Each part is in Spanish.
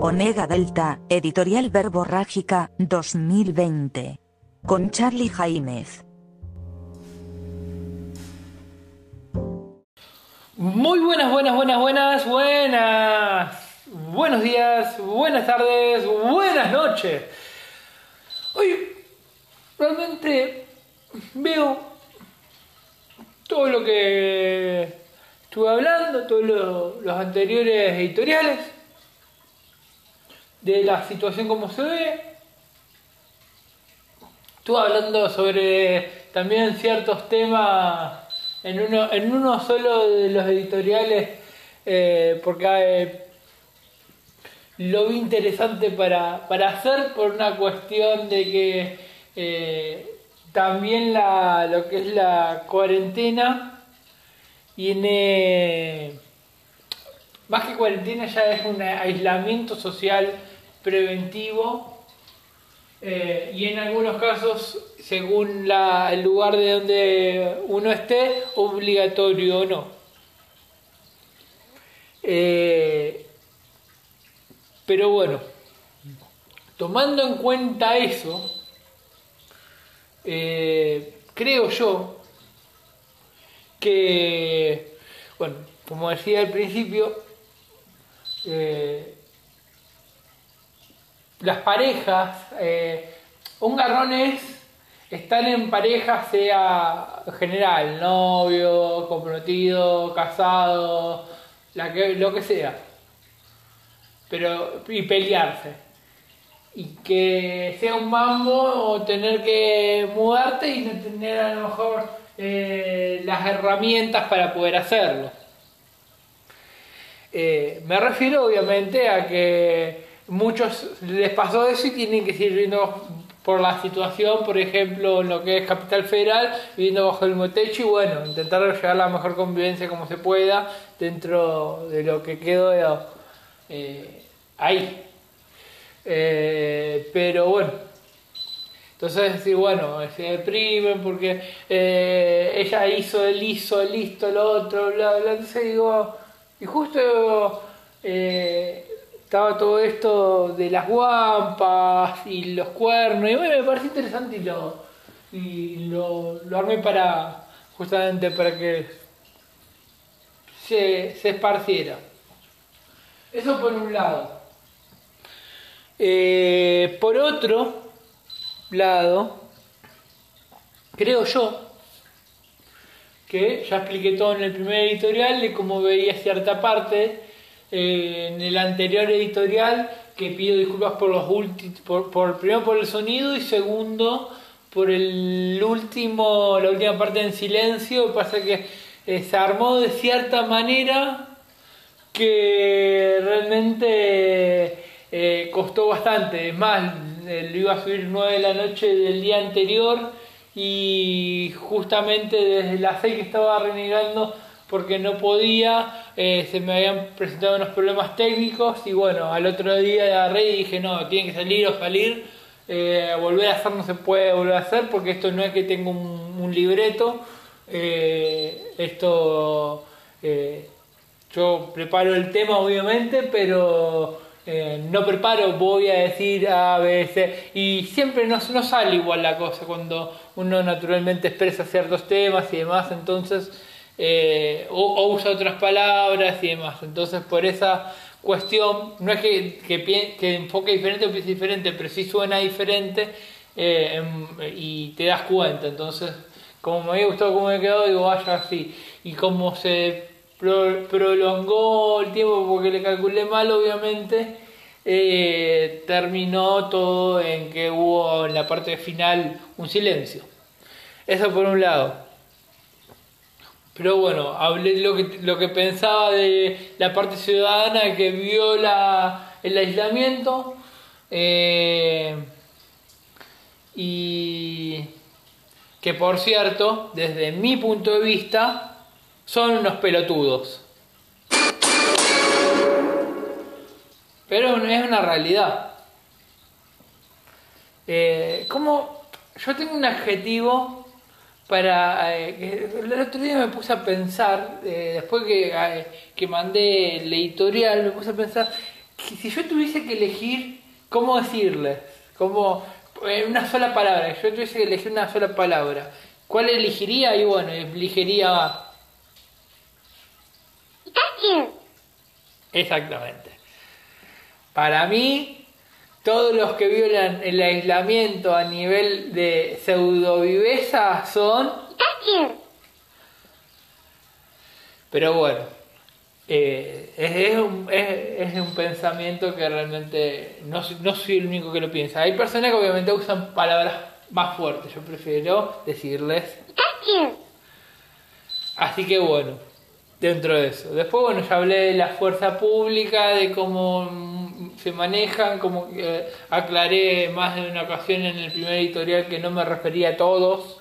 Onega Delta, Editorial Verborrágica, 2020. Con Charlie Jaimez. Muy buenas, buenas, buenas, buenas, buenas. Buenos días, buenas tardes, buenas noches. Hoy realmente veo todo lo que estuve hablando, todos lo- los anteriores editoriales, de la situación como se ve. Estuve hablando sobre también ciertos temas en uno, en uno solo de los editoriales, eh, porque eh, lo vi interesante para, para hacer por una cuestión de que eh, también la, lo que es la cuarentena tiene, más que cuarentena ya es un aislamiento social preventivo eh, y en algunos casos, según la- el lugar de donde uno esté, obligatorio o no. Eh, pero bueno, tomando en cuenta eso, eh, creo yo que, bueno, como decía al principio, las parejas, eh, un garrón es estar en pareja, sea en general, novio, comprometido, casado, la que, lo que sea, pero y pelearse. Y que sea un mambo o tener que mudarte y no tener a lo mejor eh, las herramientas para poder hacerlo. Eh, me refiero obviamente a que muchos les pasó eso y tienen que seguir viviendo por la situación, por ejemplo, en lo que es Capital Federal, viviendo bajo el mismo techo y bueno, intentar llegar a la mejor convivencia como se pueda dentro de lo que quedó eh, ahí. Eh, pero bueno, entonces decir, bueno, se deprimen porque eh, ella hizo, él hizo, él hizo, lo otro, bla, bla. Entonces digo, y justo eh, estaba todo esto de las guampas y los cuernos, y bueno, me parece interesante y lo, y lo, lo armé para, justamente para que se, se esparciera. Eso por un lado. Eh, por otro lado, creo yo que ya expliqué todo en el primer editorial de cómo veía cierta parte en el anterior editorial que pido disculpas por los últimos por, por primero por el sonido y segundo por el último la última parte en silencio pasa que se armó de cierta manera que realmente eh, costó bastante. Es más, eh, lo iba a subir 9 de la noche del día anterior y justamente desde las 6 que estaba renegando porque no podía, eh, se me habían presentado unos problemas técnicos y bueno, al otro día agarré y dije no, tiene que salir o salir, eh, volver a hacer no se puede volver a hacer porque esto no es que tengo un, un libreto, eh, esto... eh, yo preparo el tema obviamente, pero eh, no preparo, voy a decir A, B, C, y siempre no, no sale igual la cosa cuando uno naturalmente expresa ciertos temas y demás, entonces, eh, o, usa otras palabras y demás, entonces por esa cuestión, no es que, que, enfoque diferente o piense diferente, pero sí suena diferente eh, y te das cuenta, entonces, como me había gustado cómo me quedó, digo, vaya así, y como se pro- prolongó el tiempo porque le calculé mal, obviamente, eh, terminó todo en que hubo en la parte final un silencio. Eso por un lado. Pero bueno, hablé lo que, lo que pensaba de la parte ciudadana que vio la, el aislamiento. eh, y que por cierto, desde mi punto de vista, son unos pelotudos. Pero es una realidad. Eh, como yo tengo un adjetivo para... eh, que el otro día me puse a pensar, eh, después que, eh, que mandé el editorial, me puse a pensar, si yo tuviese que elegir, ¿cómo decirles? Como en una sola palabra, si yo tuviese que elegir una sola palabra, ¿cuál elegiría? Y bueno, elegiría... Exactamente. Para mí, todos los que violan el aislamiento a nivel de pseudoviveza son... Pero bueno, eh, es, un, es, un, pensamiento que realmente no, no soy el único que lo piensa. Hay personas que obviamente usan palabras más fuertes, yo prefiero decirles... Así que bueno, dentro de eso. Después, bueno, ya hablé de la fuerza pública, de cómo se manejan, como que aclaré más de una ocasión en el primer editorial que no me refería a todos,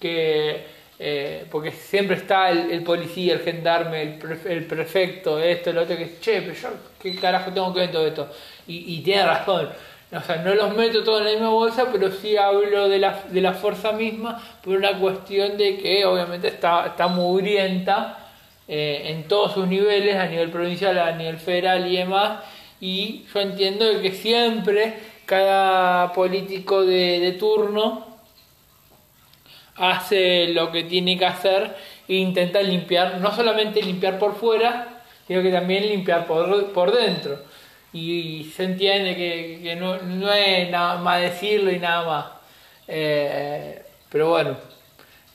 que eh, porque siempre está el, policía, el gendarme, el, prefecto, esto, lo otro, que che, pero yo, ¿qué carajo tengo que ver todo esto? Y, tiene razón. O sea, no los meto todos en la misma bolsa, pero sí hablo de la, de la fuerza misma por una cuestión de que obviamente está, está mugrienta eh, en todos sus niveles, a nivel provincial, a nivel federal y demás. Y yo entiendo que siempre cada político de turno hace lo que tiene que hacer e intenta limpiar, no solamente limpiar por fuera, sino que también limpiar por, por dentro. Y, se entiende que, no, es nada más decirlo y nada más. Eh, pero bueno,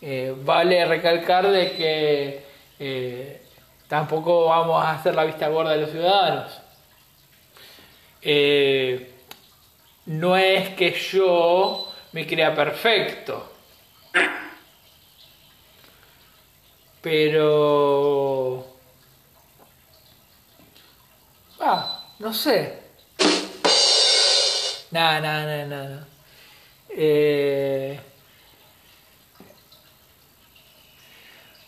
eh, vale recalcar de que eh, tampoco vamos a hacer la vista gorda de los ciudadanos. No es que yo me crea perfecto pero... Ah, no sé. Nada, nada, nada, nada. Eh...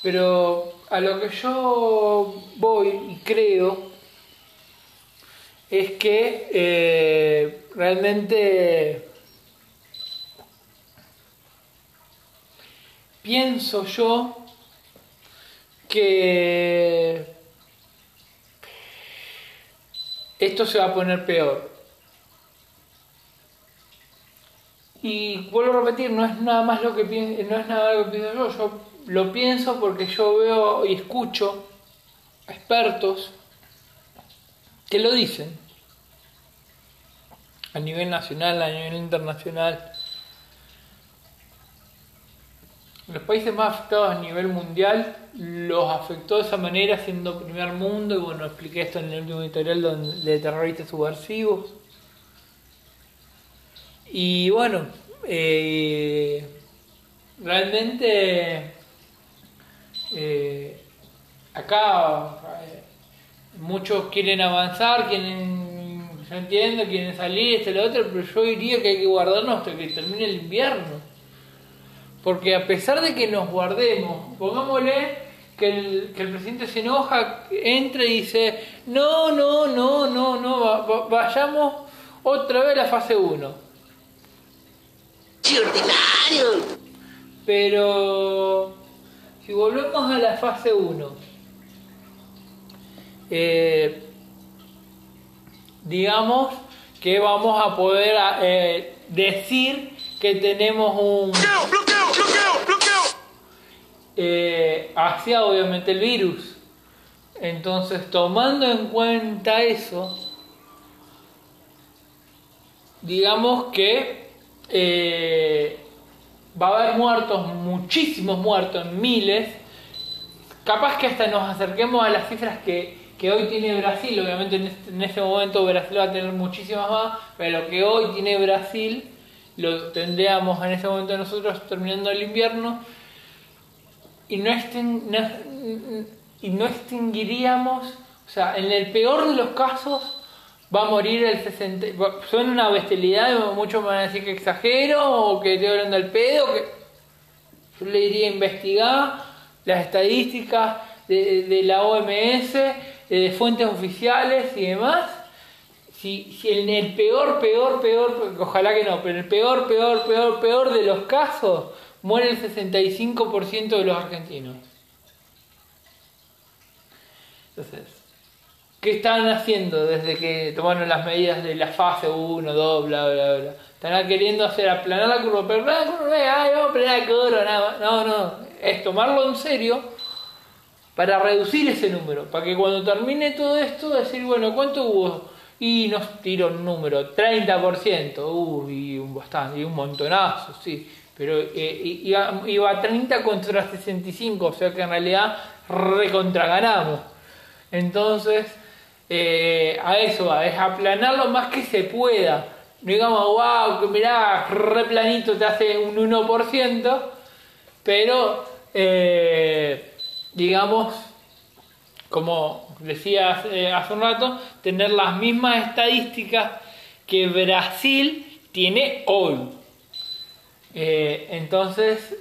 Pero a lo que yo voy y creo es que eh, realmente pienso yo que esto se va a poner peor. Y vuelvo a repetir, no es nada más lo que pienso, no es nada lo que pienso yo, yo lo pienso porque yo veo y escucho expertos que lo dicen a nivel nacional, a nivel internacional. Los países más afectados a nivel mundial los afectó de esa manera siendo primer mundo, y bueno, expliqué esto en el último editorial de terroristas subversivos. Y bueno, eh, realmente eh, acá eh, muchos quieren avanzar, quieren, yo entiendo, quieren salir, este lo otro, pero yo diría que hay que guardarnos hasta que termine el invierno porque a pesar de que nos guardemos, pongámosle que el, que el presidente se enoja, entra y dice, no, no, no, no, no, vayamos otra vez a la fase 1. ordinario! Pero si volvemos a la fase 1, eh, digamos que vamos a poder eh, decir que tenemos un... Eh, hacia obviamente el virus. Entonces, tomando en cuenta eso, digamos que eh, va a haber muertos, muchísimos muertos, miles. Capaz que hasta nos acerquemos a las cifras que, hoy tiene Brasil. Obviamente en este, en este, momento Brasil va a tener muchísimas más, pero lo que hoy tiene Brasil lo tendríamos en ese momento nosotros terminando el invierno y no, y no extinguiríamos, o sea, en el peor de los casos va a morir el 60. Suena una bestialidad, muchos me van a decir que exagero o que estoy hablando al pedo. Que yo le diría investigar las estadísticas de, la OMS, de fuentes oficiales y demás. Si, si en el peor, peor, peor, ojalá que no, pero en el peor, peor, peor, peor de los casos, muere el 65% de los argentinos. Entonces, ¿Qué están haciendo desde que tomaron las medidas de la fase 1, 2, bla, bla, bla? Están queriendo hacer aplanar la curva, pero la curva, ay, vamos a No, no, es tomarlo en serio para reducir ese número, para que cuando termine todo esto, decir, bueno, ¿cuánto hubo? Y nos tiró un número, 30%, uh, y un bastante, y un montonazo, sí, pero eh, iba, iba, a 30 contra 65, o sea que en realidad recontra ganamos. Entonces, eh, a eso va, es aplanar lo más que se pueda. No digamos, wow, que mirá, replanito te hace un 1%, pero eh, digamos, como decía hace, un rato, tener las mismas estadísticas que Brasil tiene hoy. Eh, entonces,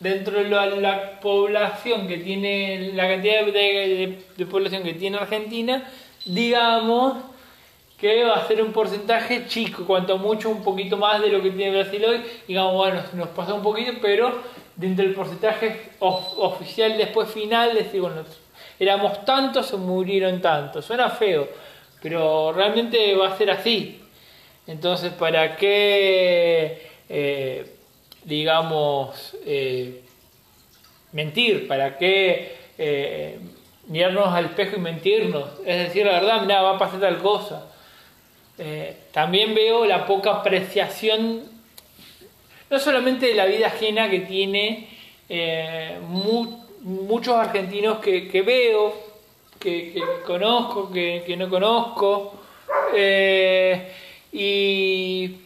dentro de la, población que tiene, la cantidad de, población que tiene Argentina, digamos que va a ser un porcentaje chico, cuanto mucho un poquito más de lo que tiene Brasil hoy, digamos, bueno, nos pasa un poquito, pero dentro del porcentaje oficial después final, decir, bueno, éramos tantos, se murieron tantos, suena feo, pero realmente va a ser así. Entonces, ¿para qué... Eh, digamos, eh, mentir? ¿Para qué eh, mirarnos al espejo y mentirnos? Es decir, la verdad, mira, va a pasar tal cosa. También veo la poca apreciación, no solamente de la vida ajena que tiene muchos argentinos que, veo, que, conozco, que, no conozco, y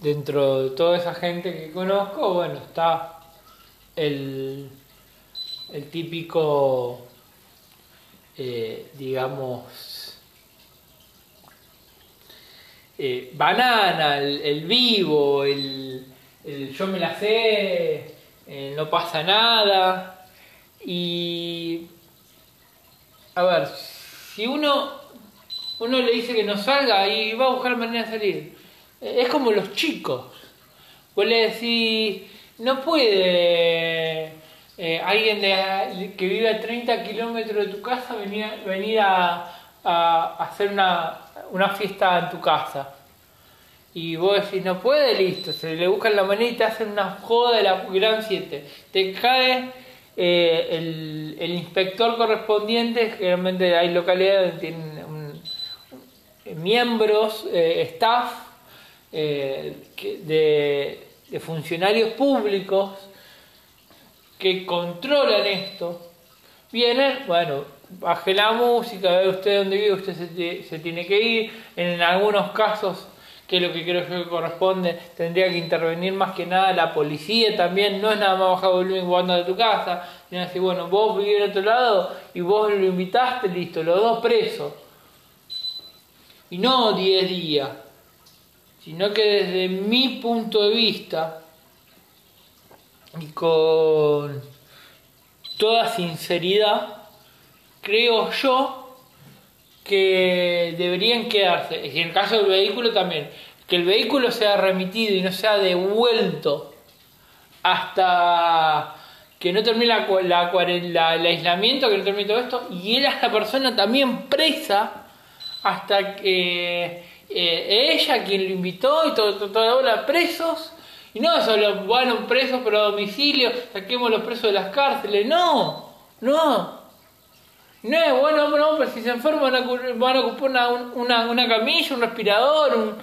dentro de toda esa gente que conozco, bueno, está el, el típico, eh, digamos, eh, banana, el, vivo, el, yo me la sé, eh, no pasa nada. Y, a ver, si uno, uno le dice que no salga y va a buscar manera de salir, es como los chicos. Vos le decís, no puede eh, alguien que vive a 30 kilómetros de tu casa venir, venir a, hacer una, fiesta en tu casa. Y vos decís, no puede, listo. Se le buscan la manera y te hacen una joda de la gran 7. Te cae eh, el, inspector correspondiente, generalmente hay localidades donde tienen miembros, eh, staff, eh, de, funcionarios públicos que controlan esto, vienen, bueno, baje la música, ve usted dónde vive, usted se, tiene que ir, en algunos casos que es lo que creo que corresponde, tendría que intervenir más que nada la policía también, no es nada más bajar volumen jugando de tu casa, sino decir, bueno, vos vivís en otro lado y vos lo invitaste, listo, los dos presos. Y no 10 días sino que desde mi punto de vista y con toda sinceridad, creo yo que deberían quedarse, y en el caso del vehículo también, que el vehículo sea remitido y no sea devuelto hasta que no termine la, el aislamiento, que no termine todo esto, y él a esta persona también presa hasta que eh, ella quien lo invitó y toda todo, la presos. Y no solo, bueno, presos pero a domicilio, saquemos los presos de las cárceles. No, no. No es bueno, no, pero si se enferman van a, ocupar una, una, camilla, un respirador, un...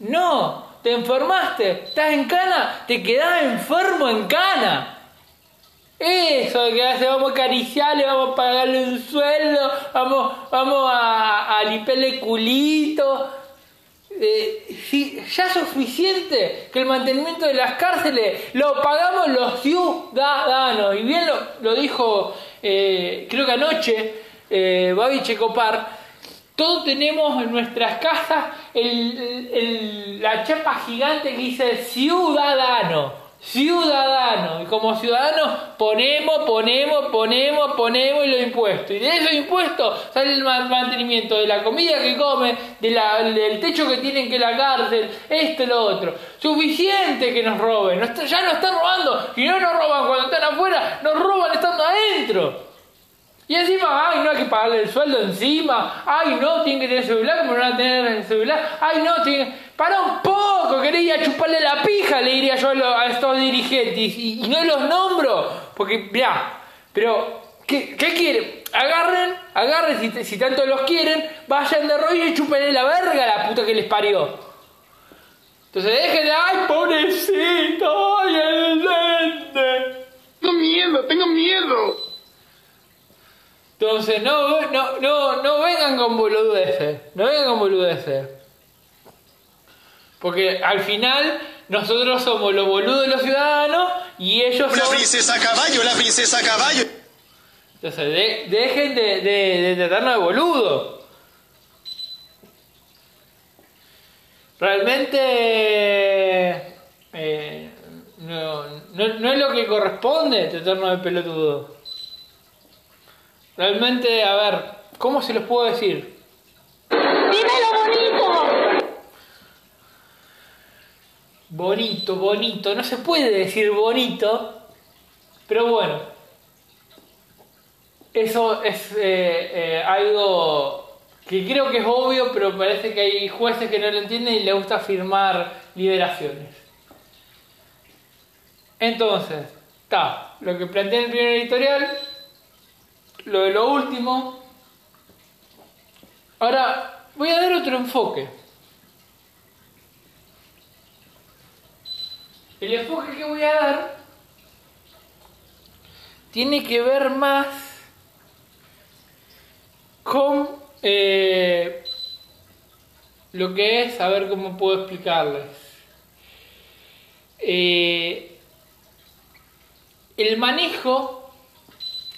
No, te enfermaste, estás en cana, te quedás enfermo en cana. Eso, que hace, vamos a acariciarle, vamos a pagarle un sueldo, vamos, vamos a, a limpiarle culito, eh, ya es suficiente que el mantenimiento de las cárceles lo pagamos los ciudadanos. Y bien lo, dijo, eh, creo que anoche, eh, Babi Checopar, todos tenemos en nuestras casas la chapa gigante que dice ciudadano ciudadano Y como ciudadanos ponemos, ponemos, ponemos, ponemos los impuestos. Y de esos impuestos sale el mantenimiento de la comida que come, de del techo que tienen que la cárcel, esto y lo otro. Suficiente que nos roben. ya nos están robando. Y no nos roban cuando están afuera, nos roban estando adentro. Y encima, ay, no hay que pagarle el sueldo encima. Ay, no, tienen que tener celular, como no van a tener el celular. Ay, no, tienen... Para un poco, quería chuparle la pija, le diría yo a, estos dirigentes. Y, y no los nombro, porque, mirá, pero, ¿qué, qué quieren? Agarren, agarren, si, tanto los quieren, vayan de rollo y chúpenle la verga a la puta que les parió. Entonces dejen de, ay, pobrecito, ay, el. Tengo miedo, tengo miedo. Entonces, no, no, no, no vengan con boludeces, no vengan con boludeces. Porque al final nosotros somos los boludos de los ciudadanos y ellos La son... princesa caballo, la princesa caballo. Entonces, de- dejen de, de, de tratarnos de boludo. Realmente eh, no, no, no es lo que corresponde tratarnos de pelotudo. Realmente, a ver, ¿cómo se los puedo decir? ¡Dímelo bonito! Bonito, bonito, no se puede decir bonito, pero bueno, eso es eh, eh, algo que creo que es obvio, pero parece que hay jueces que no lo entienden y les gusta firmar liberaciones. Entonces, está, lo que planteé en el primer editorial, lo de lo último. Ahora, voy a dar otro enfoque. El enfoque que voy a dar tiene que ver más con eh, lo que es, a ver cómo puedo explicarles. Eh, el manejo,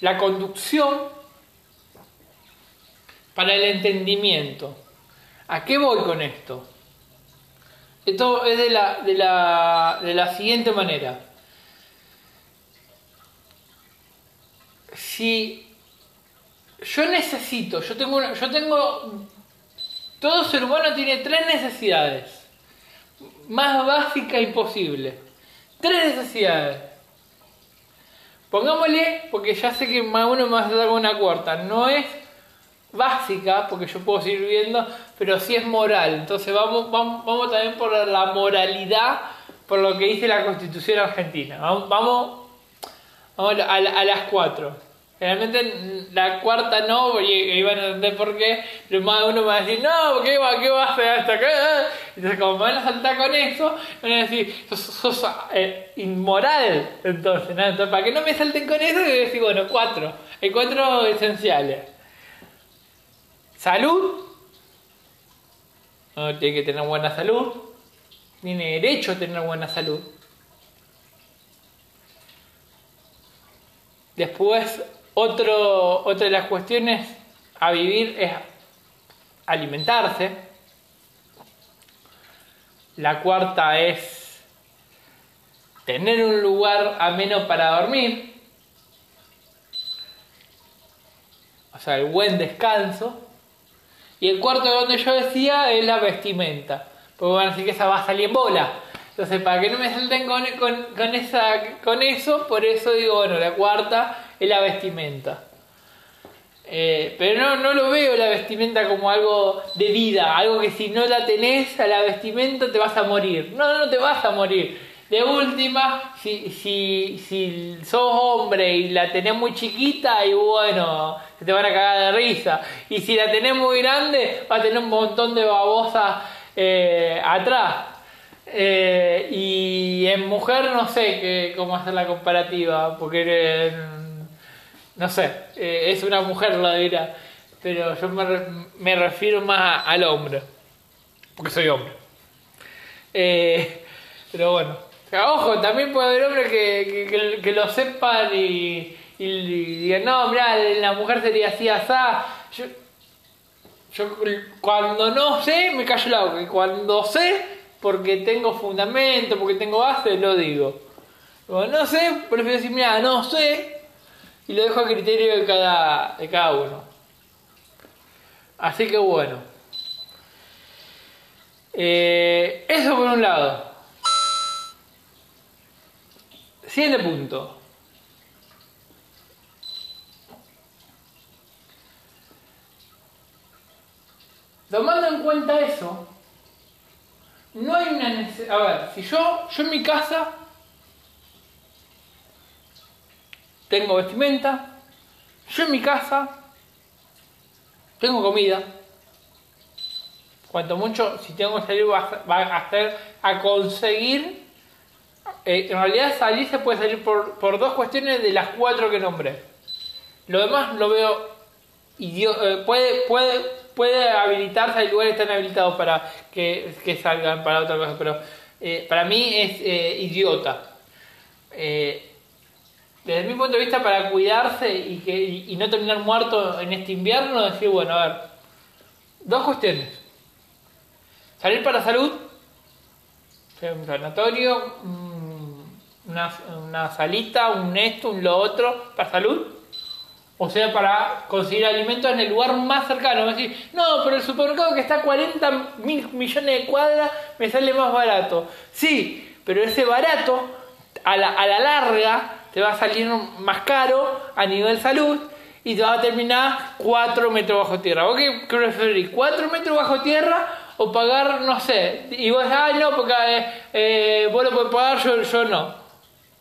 la conducción para el entendimiento. ¿A qué voy con esto? Esto es de la, de la, de la siguiente manera. Si yo necesito, yo tengo, una- yo tengo, todo ser humano tiene tres necesidades, más básicas imposible. Tres necesidades. Pongámosle, porque ya sé que más uno me va a dar una cuarta, no es básica, porque yo puedo seguir viendo, pero sí es moral. Entonces vamos, vamos, vamos también por la moralidad, por lo que dice la Constitución Argentina. Vamos, vamos, vamos a, la- a las cuatro. Realmente la cuarta no, y y van a entender por qué, pero más uno va a decir, no, ¿qué va, qué va a hacer hasta acá? Entonces como van a saltar con eso, van a decir, sos, sos, eh, inmoral. Entonces, ¿no? para que no me salten con eso, yo voy a decir, bueno, cuatro. Hay cuatro esenciales. Salud. Uno tiene que tener buena salud. Tiene derecho a tener buena salud. Después, otra de las cuestiones a vivir es alimentarse. La cuarta es tener un lugar ameno para dormir. O sea, el buen descanso. Y el cuarto donde yo decía es la vestimenta. Porque van a decir que esa va a salir en bola. Entonces, para que no me salten con, con, con esa, con eso, por eso digo, bueno, la cuarta es la vestimenta. Eh, pero no, no lo veo la vestimenta como algo de vida, algo que si no la tenés a la vestimenta te vas a morir. No, no te vas a morir. De última, si, si, si sos hombre y la tenés muy chiquita, y bueno, se te van a cagar de risa. Y si la tenés muy grande, va a tener un montón de babosas eh, atrás. Eh, y en mujer no sé qué, cómo hacer la comparativa, porque eh, no sé, eh, es una mujer lo dirá, pero yo me, me refiero más al hombre, porque soy hombre. Eh, pero bueno, ojo, también puede haber hombres que, lo sepan y, digan, no, mira, la mujer sería así, asá. Yo, yo cuando no sé, me callo la boca. Y cuando sé, porque tengo fundamento, porque tengo base, lo digo. Cuando no sé, prefiero decir, mira, no sé. Y lo dejo a criterio de cada, de cada uno. Así que bueno. Eh, eso por un lado. Siete puntos. Tomando en cuenta eso, no hay una necesidad. A ver, si yo, yo en mi casa tengo vestimenta, yo en mi casa tengo comida. Cuanto mucho, si tengo que salir, va a, va a, hacer, a conseguir eh, en realidad, salir se puede salir por, por dos cuestiones de las cuatro que nombré. Lo demás lo veo eh, puede, puede, puede habilitarse, hay lugares que están habilitados para que, que salgan para otra cosa, pero eh, para mí es eh, idiota. Eh, desde mi punto de vista, para cuidarse y, que, y, no terminar muerto en este invierno, decir, bueno, a ver, dos cuestiones. Salir para salud, sanatorio, una, una salita, un esto, un lo otro, para salud. O sea, para conseguir alimentos en el lugar más cercano. Es decir, no, pero el supermercado que está a 40 mil millones de cuadras me sale más barato. Sí, pero ese barato a la, a la larga te va a salir más caro a nivel salud y te va a terminar 4 metros bajo tierra. ¿Vos qué preferís? ¿4 metros bajo tierra o pagar, no sé? Y vos, ah, no, porque eh, eh, vos lo podés pagar, yo, yo no.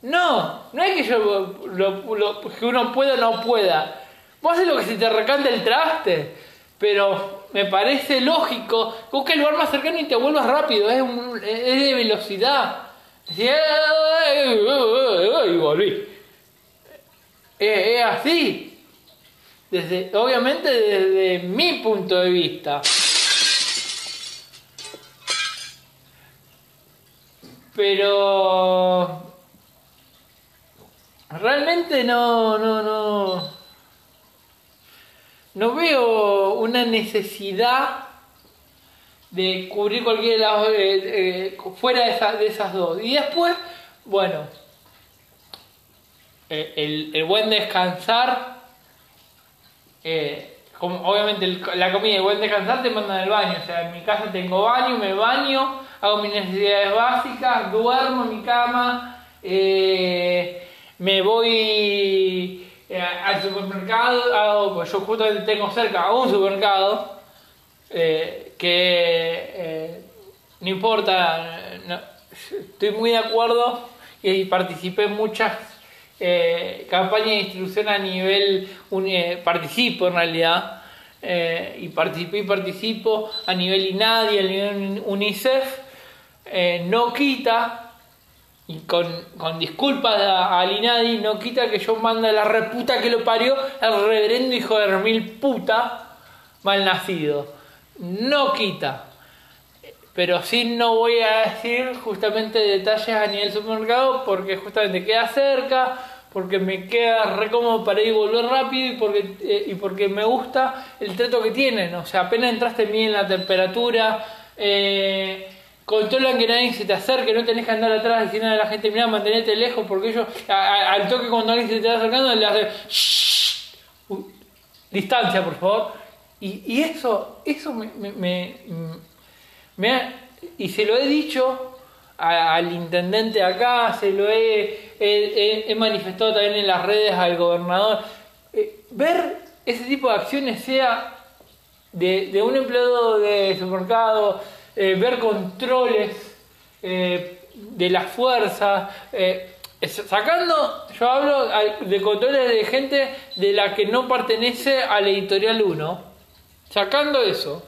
No, no es que yo lo, que uno pueda o no pueda. Vos haces lo que se te recante el traste. Pero me parece lógico. Busca el lugar más cercano y te vuelvas rápido. Es, un- es de velocidad. Y volví. Es, es así. Desde, obviamente desde mi punto de vista. Pero realmente no, no, no, no veo una necesidad de cubrir cualquier lado eh, eh, fuera de, esa- de esas dos. Y después, bueno, eh, el, el buen descansar, obviamente la comida y el buen descansar te mandan al baño. O sea, en mi casa tengo baño, me baño, hago mis necesidades básicas, duermo en mi cama, eh, me voy eh, al supermercado, pues yo justamente tengo cerca un supermercado eh, que eh, no importa, estoy muy de acuerdo y participé en muchas campañas de distribución a nivel, un- participo en realidad, y participé y participo a nivel INADI, a nivel UNICEF, no quita y con, con disculpas a- al INADI, no quita que yo mande a la reputa que lo parió al reverendo hijo de mil puta mal nacido. No quita. Pero sí no voy a decir justamente detalles a nivel supermercado porque justamente queda cerca, porque me queda re cómodo para ir y volver rápido y porque, eh, y porque me gusta el trato que tienen. O sea, apenas entraste bien la temperatura, eh, controlan que nadie se te acerque, no tenés que andar atrás diciendo a la gente, mira, mantenete lejos porque ellos al toque cuando alguien se te va acercando le hace "Shh". Uy, distancia por favor. Y, y eso, eso me, me- me- ha- y se lo he dicho al intendente acá, se lo he- he manifestado también en las redes al gobernador. Eh, ver ese tipo de acciones, sea de, de un empleado de supermercado, eh, ver controles eh, de las fuerzas, eh, sacando, yo hablo de controles de gente de la que no pertenece a la editorial 1, sacando eso.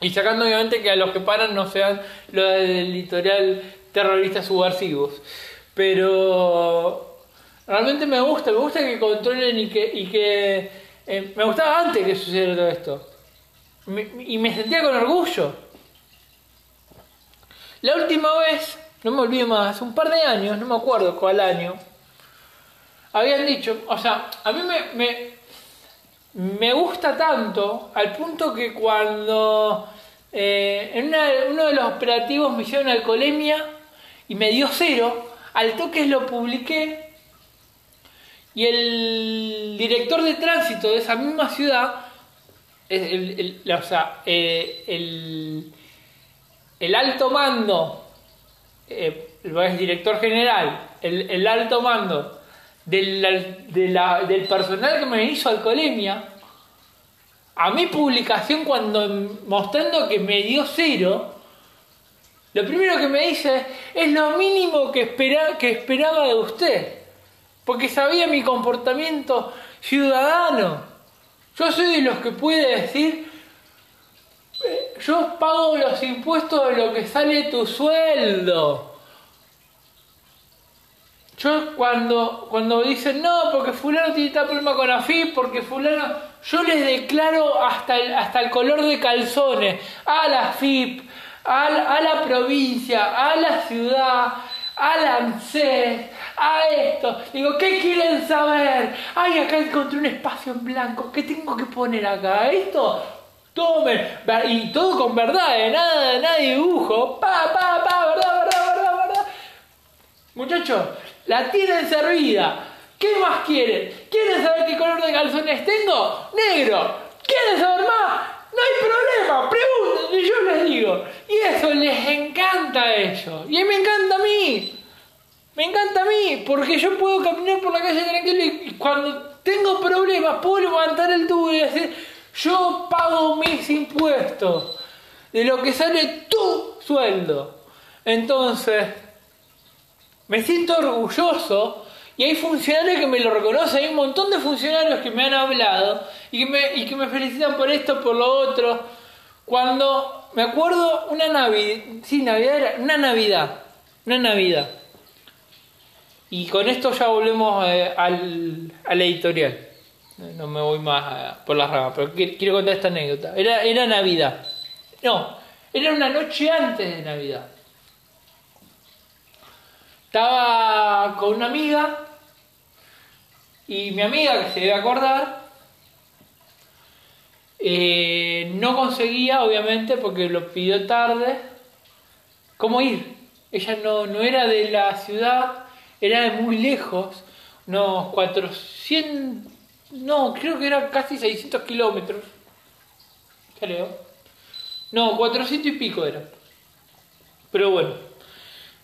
Y sacando obviamente que a los que paran no sean los del editorial terroristas subversivos. Pero realmente me gusta, me gusta que controlen y que... Y que me gustaba antes que sucediera todo esto. Y me sentía con orgullo. La última vez, no me olvido más, un par de años, no me acuerdo cuál año, habían dicho, o sea, a mí me, me, me gusta tanto al punto que cuando eh, en una- uno de los operativos me hicieron alcoholemia y me dio cero, al toque lo publiqué y el director de tránsito de esa misma ciudad, o sea, eh, el, el alto mando, eh, el director general, el, alto mando del, del personal que me hizo alcoholemia, a mi publicación cuando mostrando que me dio cero, lo primero que me dice es lo mínimo que, espera, que esperaba de usted, porque sabía mi comportamiento ciudadano. Yo soy de los que puede decir, yo pago los impuestos de lo que sale tu sueldo. Yo cuando, cuando dicen no, porque fulano tiene tal problema con AFIP, porque fulano, yo les declaro hasta el, hasta el color de calzones, a la AFIP, a, a la provincia, a la ciudad, a la ANSES, a esto. Digo, ¿qué quieren saber? Ay, acá encontré un espacio en blanco, ¿qué tengo que poner acá? ¿Esto? Tomen, y todo con verdad, ¿eh? nada, nada dibujo, pa, pa, pa, verdad, verdad, verdad, verdad. Muchachos, la tienen servida. ¿Qué más quieren? ¿Quieren saber qué color de calzones tengo? Negro. ¿Quieren saber más? No hay problema, pregunten y yo les digo. Y eso les encanta a ellos. Y me encanta a mí. Me encanta a mí, porque yo puedo caminar por la calle tranquilo y cuando tengo problemas puedo levantar el tubo y decir, yo pago mis impuestos de lo que sale tu sueldo. Entonces, me siento orgulloso y hay funcionarios que me lo reconocen, hay un montón de funcionarios que me han hablado y que me, felicitan por esto, por lo otro. Cuando me acuerdo una Navidad, sí, Navidad era, una Navidad, una Navidad. Y con esto ya volvemos eh, al, al editorial. No me voy más por las ramas, pero qui- quiero contar esta anécdota. Era, era Navidad. No, era una noche antes de Navidad. Estaba con una amiga y mi amiga, que se debe acordar, eh, no conseguía, obviamente, porque lo pidió tarde, cómo ir. Ella no, no era de la ciudad, era de muy lejos, unos 400, no, creo que era casi 600 kilómetros, creo. No, 400 y pico era. Pero bueno.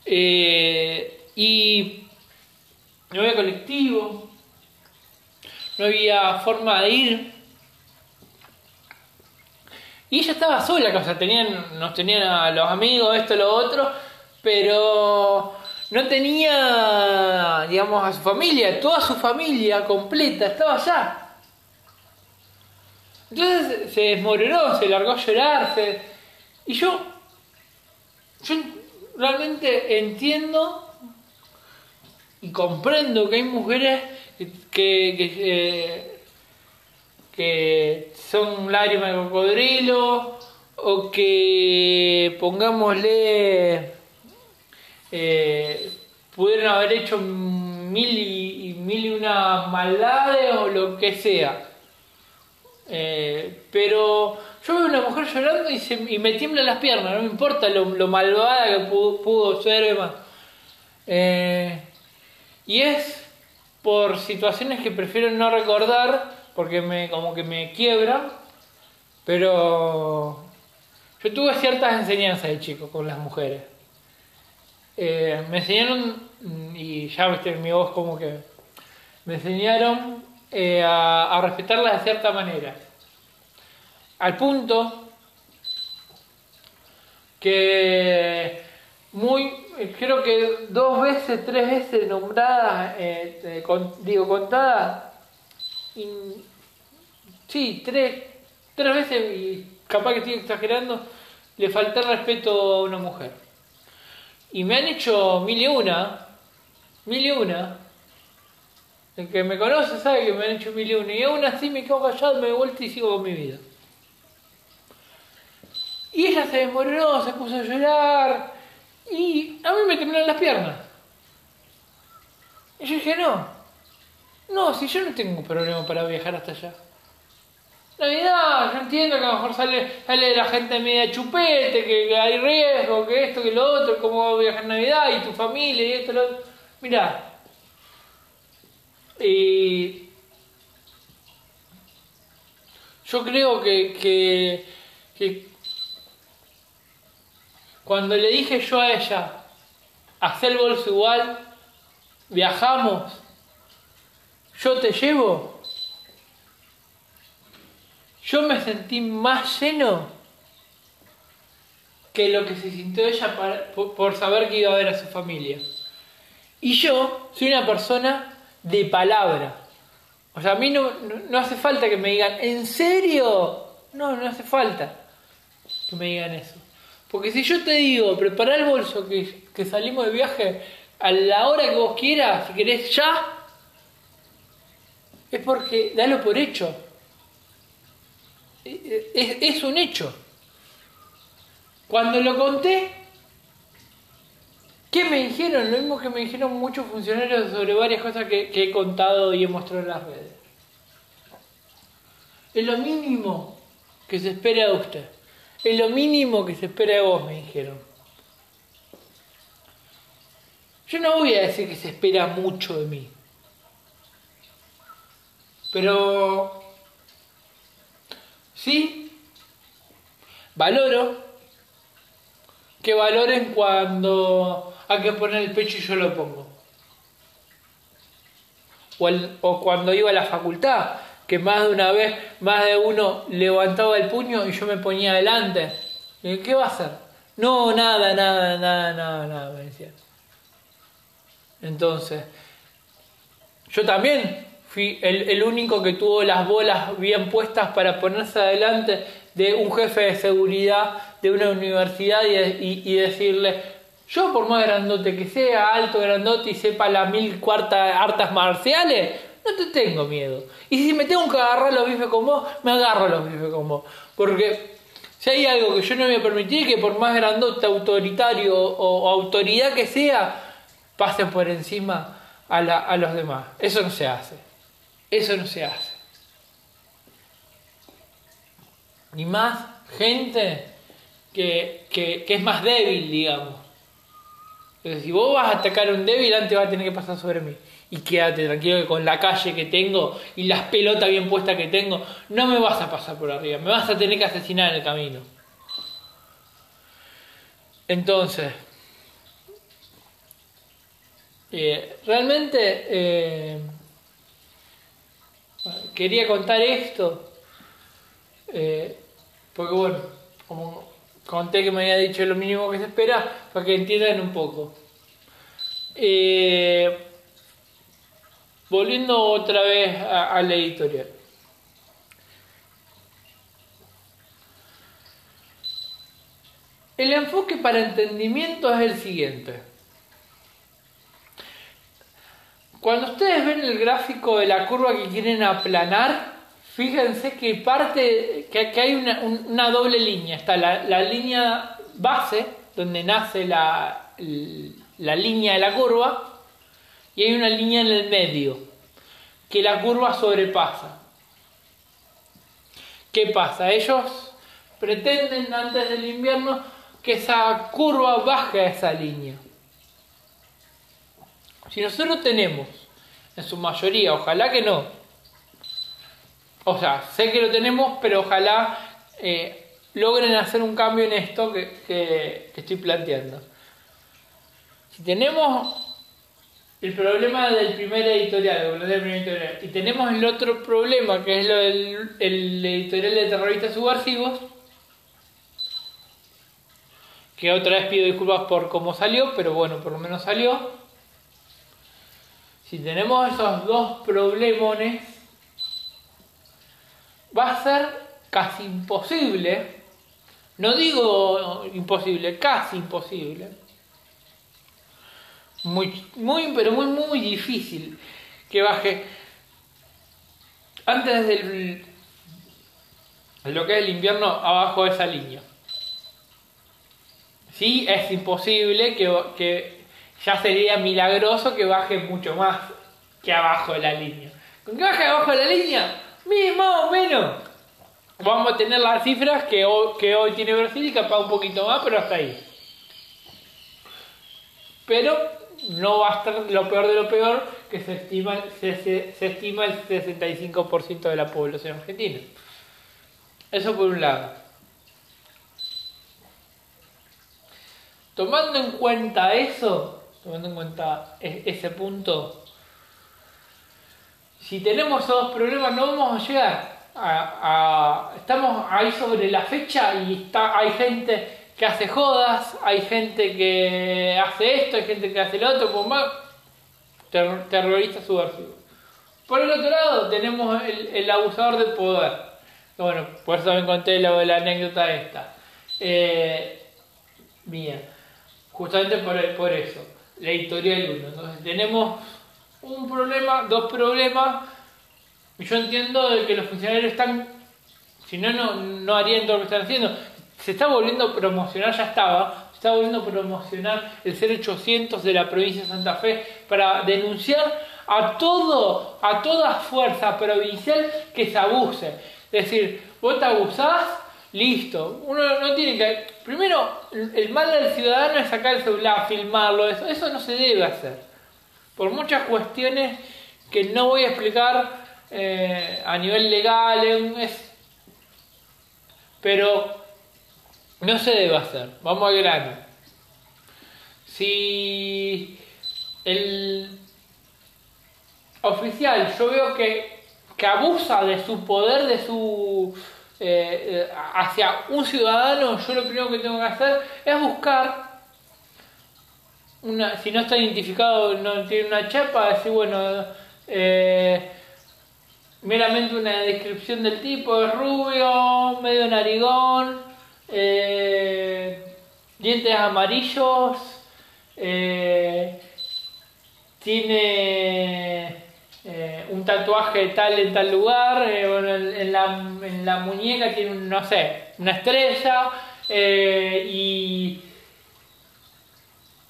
Eh, y no había colectivo, no había forma de ir. Y ella estaba sola, o sea, tenían, nos tenían a los amigos, esto, lo otro, pero no tenía, digamos, a su familia, toda su familia completa estaba allá. Entonces se desmoronó, se largó a llorar, se- y yo, yo realmente entiendo y comprendo que hay mujeres que, que, que, eh, que son lágrimas de cocodrilo o que pongámosle eh, pudieron haber hecho mil y, mil y una maldades o lo que sea. Eh, pero yo veo una mujer llorando y, se, y me tiemblan las piernas no me importa lo, malvada que pudo, ser y Eh, y es por situaciones que prefiero no recordar porque me como que me quiebran pero yo tuve ciertas enseñanzas de chico con las mujeres Eh, me enseñaron y ya viste mi voz como que me enseñaron eh, a, a respetarlas de cierta manera. Al punto que muy creo que dos veces tres veces nombradas eh, eh, digo contadas in- sí tres tres veces y capaz que estoy exagerando le falta el respeto a una mujer y me han hecho mil y una mil y una. El que me conoce sabe que me han hecho mil y una. Y aún así me quedo callado me doy vuelta y sigo con mi vida. Y ella se desmoronó, se puso a llorar. Y a mí me temblaron las piernas. Y yo dije, no, no, si yo no tengo problema para viajar hasta allá. Navidad, yo entiendo que a lo mejor sale, sale la gente media chupete, que, hay riesgo, que esto, que lo otro, cómo va a viajar Navidad y tu familia y esto, lo otro. Mirá. Y yo creo que, que, que cuando le dije yo a ella, hacer el bolso igual, viajamos, yo te llevo, yo me sentí más lleno que lo que se sintió ella por, saber que iba a ver a su familia. Y yo soy una persona de palabra. O sea, a mí no, no, no hace falta que me digan, ¿en serio? No, no hace falta que me digan eso. Porque si yo te digo, prepara el bolso que, que salimos de viaje a la hora que vos quieras, si querés ya, es porque dalo por hecho. Es, es un hecho. Cuando lo conté, ¿qué me dijeron? Lo mismo que me dijeron muchos funcionarios sobre varias cosas que, que he contado y he mostrado en las redes. Es lo mínimo que se espera de usted. Es lo mínimo que se espera de vos, me dijeron. Yo no voy a decir que se espera mucho de mí. Pero sí valoro que valoren cuando hay que poner el pecho y yo lo pongo. O, cuando iba a la facultad, que más de una vez, más de uno levantaba el puño y yo me ponía adelante. Y, ¿Qué va a hacer? No, nada, nada, nada, nada, nada, me decían. Entonces, yo también fui el, el único que tuvo las bolas bien puestas para ponerse adelante de un jefe de seguridad de una universidad y, decirle, yo por más grandote que sea, alto, grandote y sepa las mil cuartas artes marciales, no te tengo miedo. Y si me tengo que agarrar los bifes con vos, me agarro los bifes con vos. Porque si hay algo que yo no me permitir, que por más grandote, autoritario o, o autoridad que sea, pasen por encima a, la- a los demás. Eso no se hace. Eso no se hace. Ni más gente que, que- es más débil, digamos. Entonces, si vos vas a atacar a un débil, antes va a tener que pasar sobre mí. Y quédate tranquilo que con la calle que tengo y las pelotas bien puestas que tengo, no me vas a pasar por arriba. Me vas a tener que asesinar en el camino. Entonces, eh, realmente eh, quería contar esto, eh, porque bueno, como conté que me había dicho lo mínimo que se espera, para que entiendan un poco. Eh, volviendo otra vez a, a la editorial. El enfoque para entendimiento es el siguiente. Cuando ustedes ven el gráfico de la curva que quieren aplanar, fíjense que parte, que, hay una, un- una doble línea. Está la, la línea base, donde nace la, la línea de la curva, y hay una línea en el medio, que la curva sobrepasa. ¿Qué pasa? Ellos pretenden antes del invierno que esa curva baje a esa línea. Si nosotros tenemos, en su mayoría, ojalá que no, o sea, sé que lo tenemos, pero ojalá eh, logren hacer un cambio en esto que, que- estoy planteando. Si tenemos el problema del primer editorial, del primer editorial, y tenemos el otro problema, que es lo del el editorial de terroristas subversivos, que otra vez pido disculpas por cómo salió, pero bueno, por lo menos salió. Si tenemos esos dos problemones, va a ser casi imposible, no digo imposible, casi imposible, muy, muy, pero muy, muy difícil que baje antes del de lo que es el invierno abajo de esa línea. Sí, es imposible que, que ya sería milagroso que baje mucho más que abajo de la línea. ¿Con qué baje abajo de la línea? Más o menos. Vamos a tener las cifras que hoy, tiene Brasil y capaz un poquito más, pero hasta ahí. Pero no va a estar lo peor de lo peor, que se estima el 65% de la población argentina. Eso por un lado. Tomando en cuenta eso, tomando en cuenta e- ese punto, si tenemos esos dos problemas no vamos a llegar a- estamos ahí sobre la fecha y está, hay gente que hace jodas, hay gente que hace esto, hay gente que hace lo otro, más ter- terrorista subversivo. Por el otro lado tenemos el, abusador del poder. Bueno, por eso también conté la, la anécdota esta. Eh, mía. Justamente por, por eso. La editorial 1. Entonces tenemos un problema, dos problemas. Yo entiendo de que los funcionarios están, si no, no, no harían todo lo que están haciendo. Se está volviendo a promocionar, ya estaba, se está volviendo a promocionar el 0800 de la provincia de Santa Fe para denunciar a todo, a toda fuerza provincial que se abuse. Es decir, vos te abusás, listo. Uno no tiene que. Primero, el mal del ciudadano es sacar el celular, filmarlo, eso, eso no se debe hacer por muchas cuestiones que no voy a explicar eh, a nivel legal, es- pero no se debe hacer. Vamos al grano. Si el oficial yo veo que, que abusa de su poder, de su eh, eh, hacia un ciudadano, yo lo primero que tengo que hacer es buscar una, si no está identificado, no tiene una chapa, decir, bueno, eh, meramente una descripción del tipo, es rubio, medio narigón, eh, dientes amarillos, tiene eh, un tatuaje tal en tal lugar, eh, bueno, en, la, en la muñeca tiene, no sé, una estrella, eh, y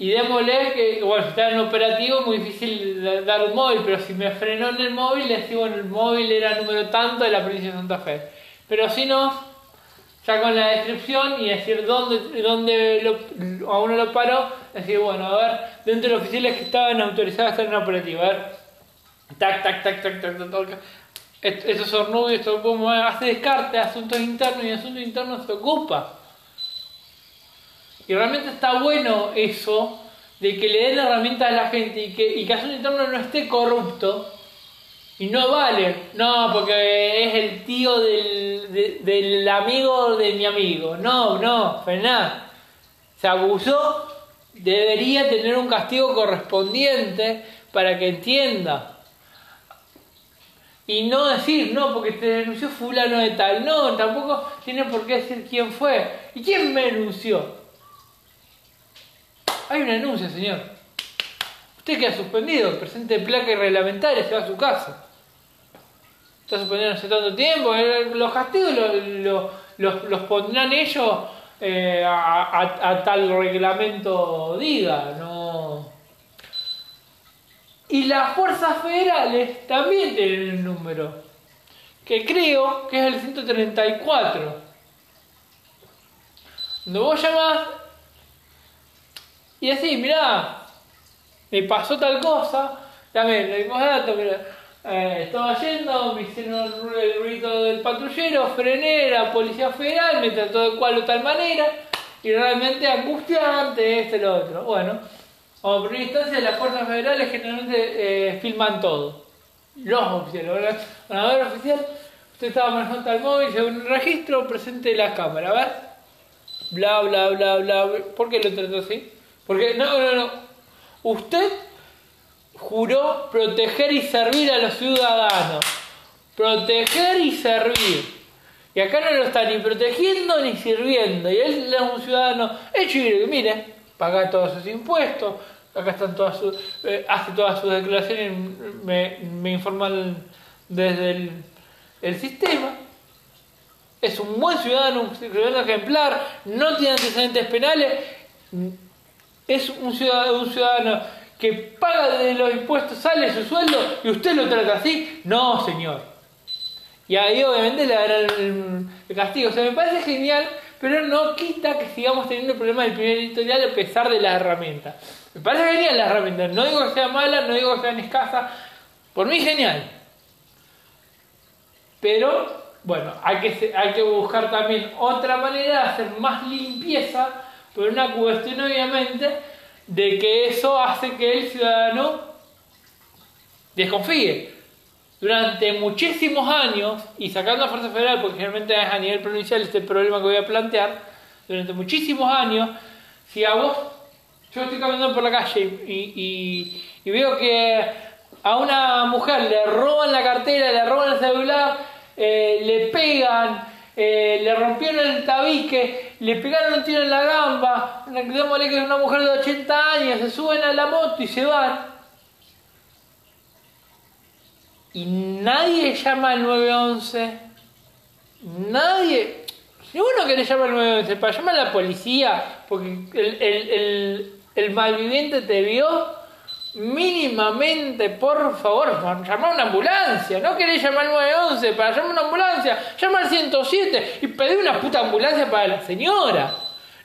y démosle que, bueno, si está en operativo, muy difícil da- dar un móvil, pero si me frenó en el móvil, le decía, bueno, el móvil era número tanto de la provincia de Santa Fe. Pero si no, ya con la descripción y decir dónde, dónde lo- a uno lo paró, decir, bueno, a ver, dentro de los oficiales que estaban autorizados a estar en operativo, a ver, tac, tac, tac, tac, tac, tac, tac. Est- Estos son rubios, esto como hace descarte, asuntos internos y asuntos internos se ocupa. Y realmente está bueno eso de que le den herramientas a la gente y que, y que Asunto Interno no esté corrupto. Y no vale, no, porque es el tío del, de- del amigo de mi amigo. No, no, frená. Se abusó, debería tener un castigo correspondiente para que entienda. Y no decir, no, porque te denunció fulano de tal. No, tampoco tiene por qué decir quién fue. ¿Y quién me denunció? Hay una denuncia, señor. Usted queda suspendido, presente placa reglamentaria, se va a su casa. Está suspendido hace tanto tiempo, eh, los castigos lo- lo- los, los pondrán ellos eh, a- a tal reglamento diga, no. Y las fuerzas federales también tienen un número, que creo que es el 134. Donde vos llamás y decís, mirá, me pasó tal cosa, también le dimos datos, que eh, estaba yendo, me hicieron el ruido del patrullero, frené, la policía federal, me trató de cual o tal manera, y realmente angustiante, este lo otro. Bueno, como primera instancia, las fuerzas federales generalmente eh, filman todo. Los oficiales, ver, oficial, usted estaba manejando tal móvil, según el registro, presente la cámara, a ver. Bla, bla, bla, bla. bla. ¿Por qué lo trató así? Porque, no, no, no. Usted juró proteger y servir a los ciudadanos. Proteger y servir. Y acá no lo está ni protegiendo ni sirviendo. Y él es un ciudadano hecho y. Mire, paga todos sus impuestos. Acá están todas sus. eh, hace todas sus declaraciones. Me, me informan desde el, sistema. Es un buen ciudadano, un ciudadano ejemplar. No tiene antecedentes penales. Es un ciudadano, un ciudadano que paga de los impuestos, sale su sueldo y usted lo trata así. No, señor. Y ahí obviamente le darán el castigo. O sea, me parece genial, pero no quita que sigamos teniendo el problema del primer editorial a pesar de las herramientas. Me parece genial la herramienta. No digo que sea mala, no digo que sean escasas. Por mí genial. Pero, bueno, hay que, hay que buscar también otra manera de hacer más limpieza, por una cuestión obviamente de que eso hace que el ciudadano desconfíe. Durante muchísimos años, y sacando a Fuerza Federal, porque generalmente es a nivel provincial este problema que voy a plantear, durante muchísimos años, si a vos, yo estoy caminando por la calle y, y- veo que a una mujer le roban la cartera, le roban el celular, eh, le pegan, eh, le rompieron el tabique, le pegaron un tiro en la gamba, démosle que es una mujer de 80 años, se suben a la moto y se van. Y nadie llama al 911. Nadie. Si uno quiere llamar al 911, para llamar a la policía, porque el, el, el, malviviente te vio, mínimamente, por favor, llamar a una ambulancia. No querés llamar al 911 para llamar a una ambulancia, llama al 107 y pedí una puta ambulancia para la señora.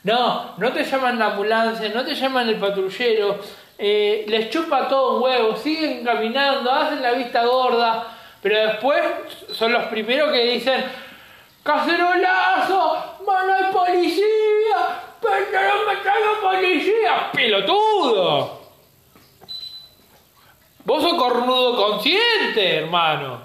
No, no te llaman la ambulancia, no te llaman el patrullero, eh, les chupa todo un huevo, siguen caminando, hacen la vista gorda, pero después son los primeros que dicen, cacerolazo, mano hay policía, pero no me traigo policía, pelotudo. Vos sos cornudo consciente, hermano.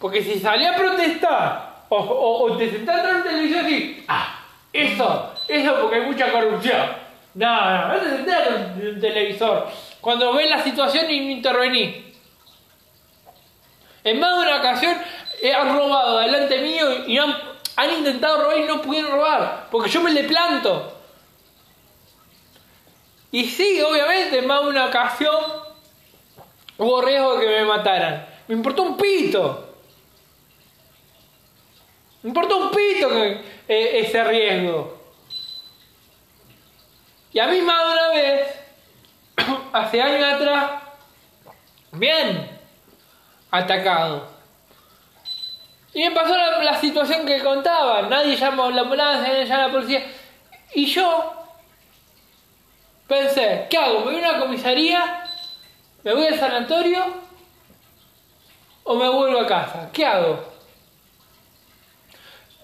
Porque si salí a protestar o, te sentás del televisor y ah, eso, eso porque hay mucha corrupción. No, no, no sentás atrás del televisor. Cuando ves la situación intervenís. En más de una ocasión han robado delante mío y han, intentado robar y no pudieron robar. Porque yo me le planto. Y sí, obviamente, en más de una ocasión hubo riesgo de que me mataran. Me importó un pito. Me importó un pito eh, ese riesgo. Y a mí más de una vez, hace años atrás, bien atacado. Y me pasó la, la situación que contaba. Nadie llama a la ambulancia, nadie llama a la policía. Y yo pensé, ¿qué hago? ¿Me voy a una comisaría? ¿Me voy al sanatorio? ¿O me vuelvo a casa? ¿Qué hago?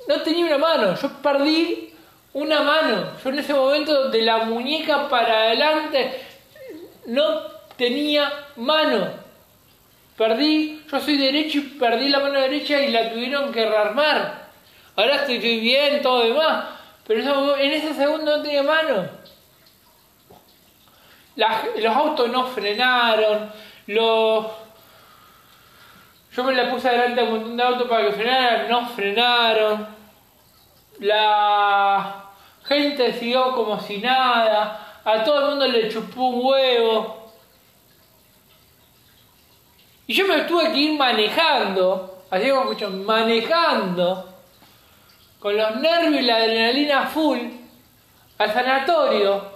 No tenía una mano, yo perdí una mano. Yo en ese momento de la muñeca para adelante no tenía mano. Perdí, yo soy derecho y perdí la mano derecha y la tuvieron que rearmar. Ahora estoy, bien, todo demás. Pero en ese, segundo no tenía mano. Los autos no frenaron, los... Yo me la puse adelante a un montón de autos para que frenaran, no frenaron. La gente siguió como si nada, a todo el mundo le chupó un huevo. Y yo me tuve que ir manejando, así como escuchan, manejando, con los nervios y la adrenalina full, al sanatorio,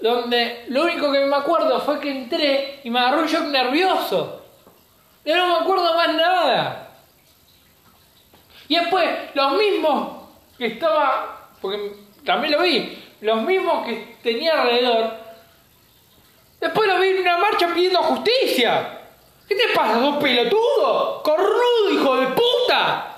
donde lo único que me acuerdo fue que entré y me agarró un shock nervioso. Yo no me acuerdo más nada. Y después, los mismos que estaba, porque también lo vi, los mismos que tenía alrededor, después lo vi en una marcha pidiendo justicia. ¿Qué te pasa, sos pelotudo? ¡Cornudo, hijo de puta!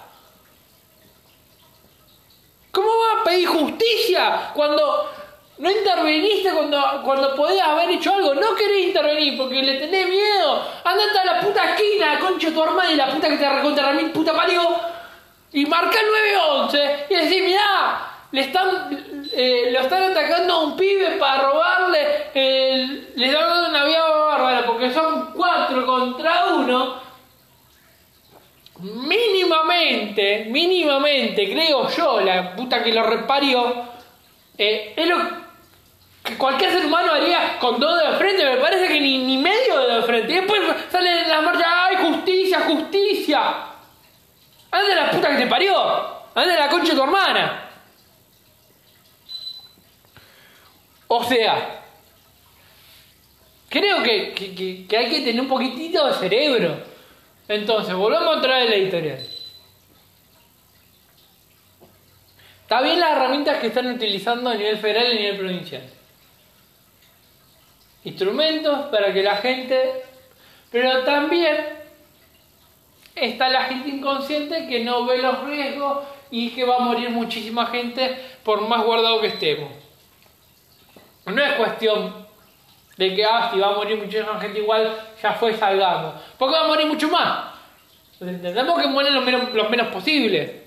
¿Cómo vas a pedir justicia cuando no interveniste cuando, cuando podías haber hecho algo? No querés intervenir porque le tenés miedo. Andate a la puta esquina, concha tu hermana y la puta que te recontra mil puta parió. Y marca el 911 y decís, mirá, le están, eh, lo están atacando a un pibe para robarle, el- le están dando una vía bárbara porque son cuatro contra uno. Mínimamente, mínimamente, creo yo, la puta que lo reparió, eh, es lo que cualquier ser humano haría con dos de frente, me parece que ni, ni medio de frente. Y después salen en las marchas, ¡ay, justicia, justicia! Anda la puta que te parió, anda la concha de tu hermana. O sea, creo que, hay que tener un poquitito de cerebro. Entonces, volvemos a traer la editorial. Está bien las herramientas que están utilizando a nivel federal y a nivel provincial. Instrumentos para que la gente... Pero también está la gente inconsciente que no ve los riesgos y que va a morir muchísima gente por más guardado que estemos. No es cuestión de que ah, si va a morir muchísima gente igual, ya fue, salgamos. Porque va a morir mucho más. Intentamos que mueran lo menos, lo menos posible.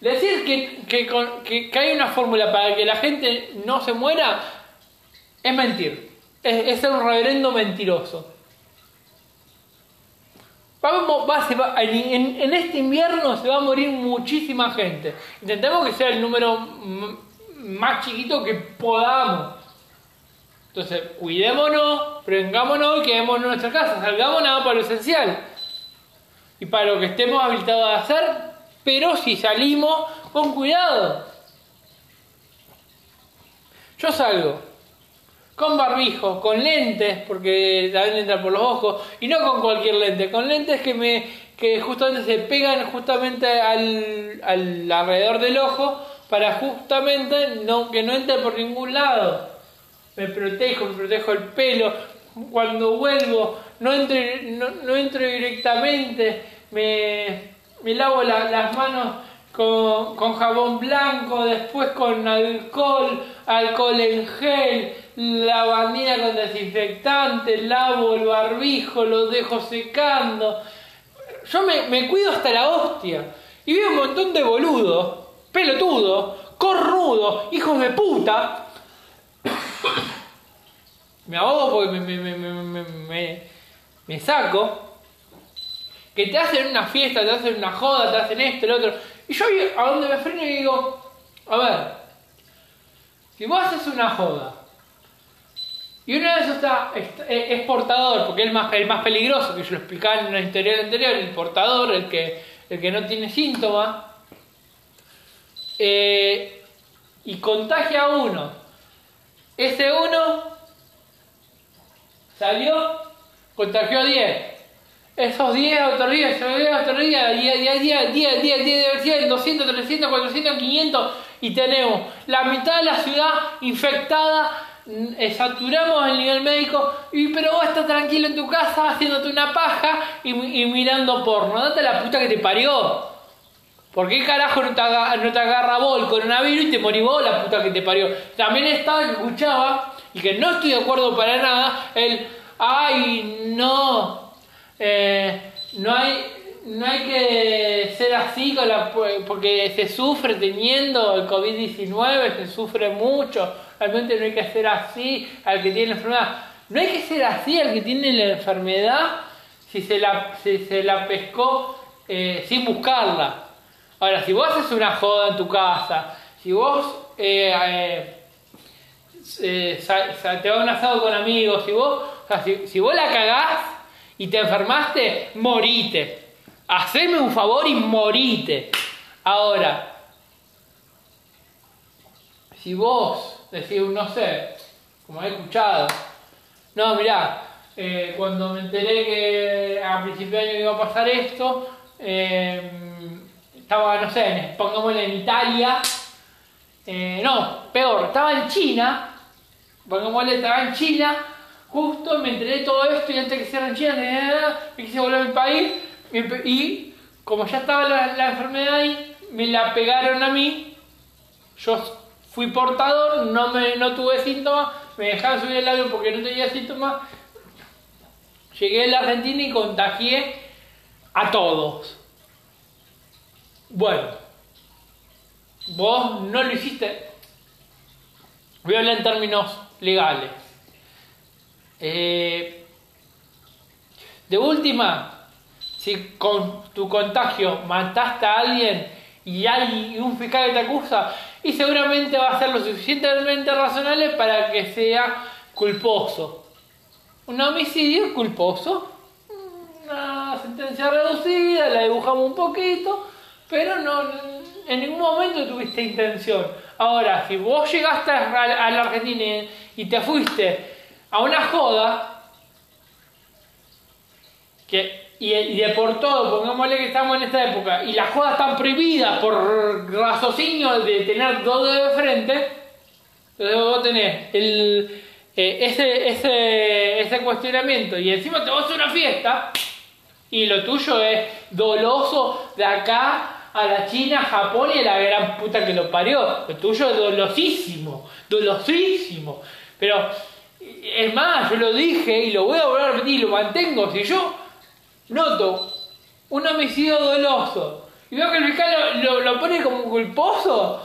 Decir que, que, que- hay una fórmula para que la gente no se muera es mentir. Es, ser un reverendo mentiroso. Vamos, va- se va- en, este invierno se va a morir muchísima gente. Intentemos que sea el número más chiquito que podamos. Entonces, cuidémonos, prevengámonos y quedémonos en nuestra casa. Salgamos nada para lo esencial. Y para lo que estemos habilitados a hacer, pero si salimos, con cuidado. Yo salgo con barbijo, con lentes, porque también entra por los ojos, y no con cualquier lente, con lentes que me que justamente se pegan justamente al, al alrededor del ojo para justamente no, que no entre por ningún lado. Me protejo, me protejo el pelo. Cuando vuelvo, no entro, no, entro directamente, me, me lavo la- las manos con, con jabón blanco, después con alcohol, alcohol en gel, lavandina con desinfectante, lavo el barbijo, lo dejo secando. Yo me, me cuido hasta la hostia. Y veo un montón de boludos, pelotudos, cornudos, hijos de puta. me ahogo porque me, me, me, me, saco. Que te hacen una fiesta, te hacen una joda, te hacen esto, el otro. Y yo a donde me freno y digo, a ver, si vos haces una joda y uno de esos está, está- es, es portador, porque es el más, el más peligroso, que yo lo explicaba en una historia anterior, el portador, el que, el que no tiene síntomas, eh, y contagia a uno. Ese uno salió, contagió a 10. Esos 10 otro día, esos 10 otro día, 10, 10, 10, 10, 10, 10, 100, 200, 300, 400, 500 y tenemos la mitad de la ciudad infectada, mm, eh, saturamos el nivel médico, y, pero vos estás tranquilo en tu casa haciéndote una paja y, y mirando porno. Date la puta que te parió. ¿Por qué carajo no te, aga- no te agarra vos el coronavirus y te morís vos la puta que te parió? También estaba que escuchaba, y que no estoy de acuerdo para nada, el, ay, no, eh, no hay... No hay que ser así con la, porque se sufre teniendo el COVID-19, se sufre mucho. Realmente no hay que ser así al que tiene la enfermedad. No hay que ser así al que tiene la enfermedad si se la, si se la pescó eh, sin buscarla. Ahora, si vos haces una joda en tu casa, si vos eh, eh, eh, te vas a un asado con amigos, si vos, si, vos la cagás y te enfermaste, morite. Haceme un favor y morite. Ahora, si vos decís, no sé, como he escuchado, no, mirá, cuando me enteré que a principio de año iba a pasar esto, eh, estaba, no sé, pongámosle en Italia, eh, no, peor, estaba en China, pongámosle, estaba en China, justo me enteré todo esto y antes que cierren China, eh, me quise volver a mi país. Y, como ya estaba la, la enfermedad ahí, me la pegaron a mí, yo fui portador, no, me, no tuve síntomas, me dejaron subir el avión porque no tenía síntomas, llegué a la Argentina y contagié a todos. Bueno, vos no lo hiciste. Voy a hablar en términos legales. Eh, de última, si con tu contagio mataste a alguien y hay un fiscal que te acusa, y seguramente va a ser lo suficientemente razonable para que sea culposo. Un homicidio culposo, una sentencia reducida, la dibujamos un poquito, pero no en ningún momento tuviste intención. Ahora, si vos llegaste a, la Argentina y te fuiste a una joda, que, y, de por todo, pongámosle que estamos en esta época, y las jodas están prohibidas por raciocinio de tener dos de frente, entonces vos tenés el, eh, ese, ese, ese cuestionamiento y encima te vas a una fiesta y lo tuyo es doloso de acá a la China, Japón y a la gran puta que lo parió. Lo tuyo es dolosísimo, dolosísimo. Pero es más, yo lo dije y lo voy a volver a repetir y lo mantengo. Si yo noto un homicidio doloso y veo que el fiscal lo, lo- pone como culposo,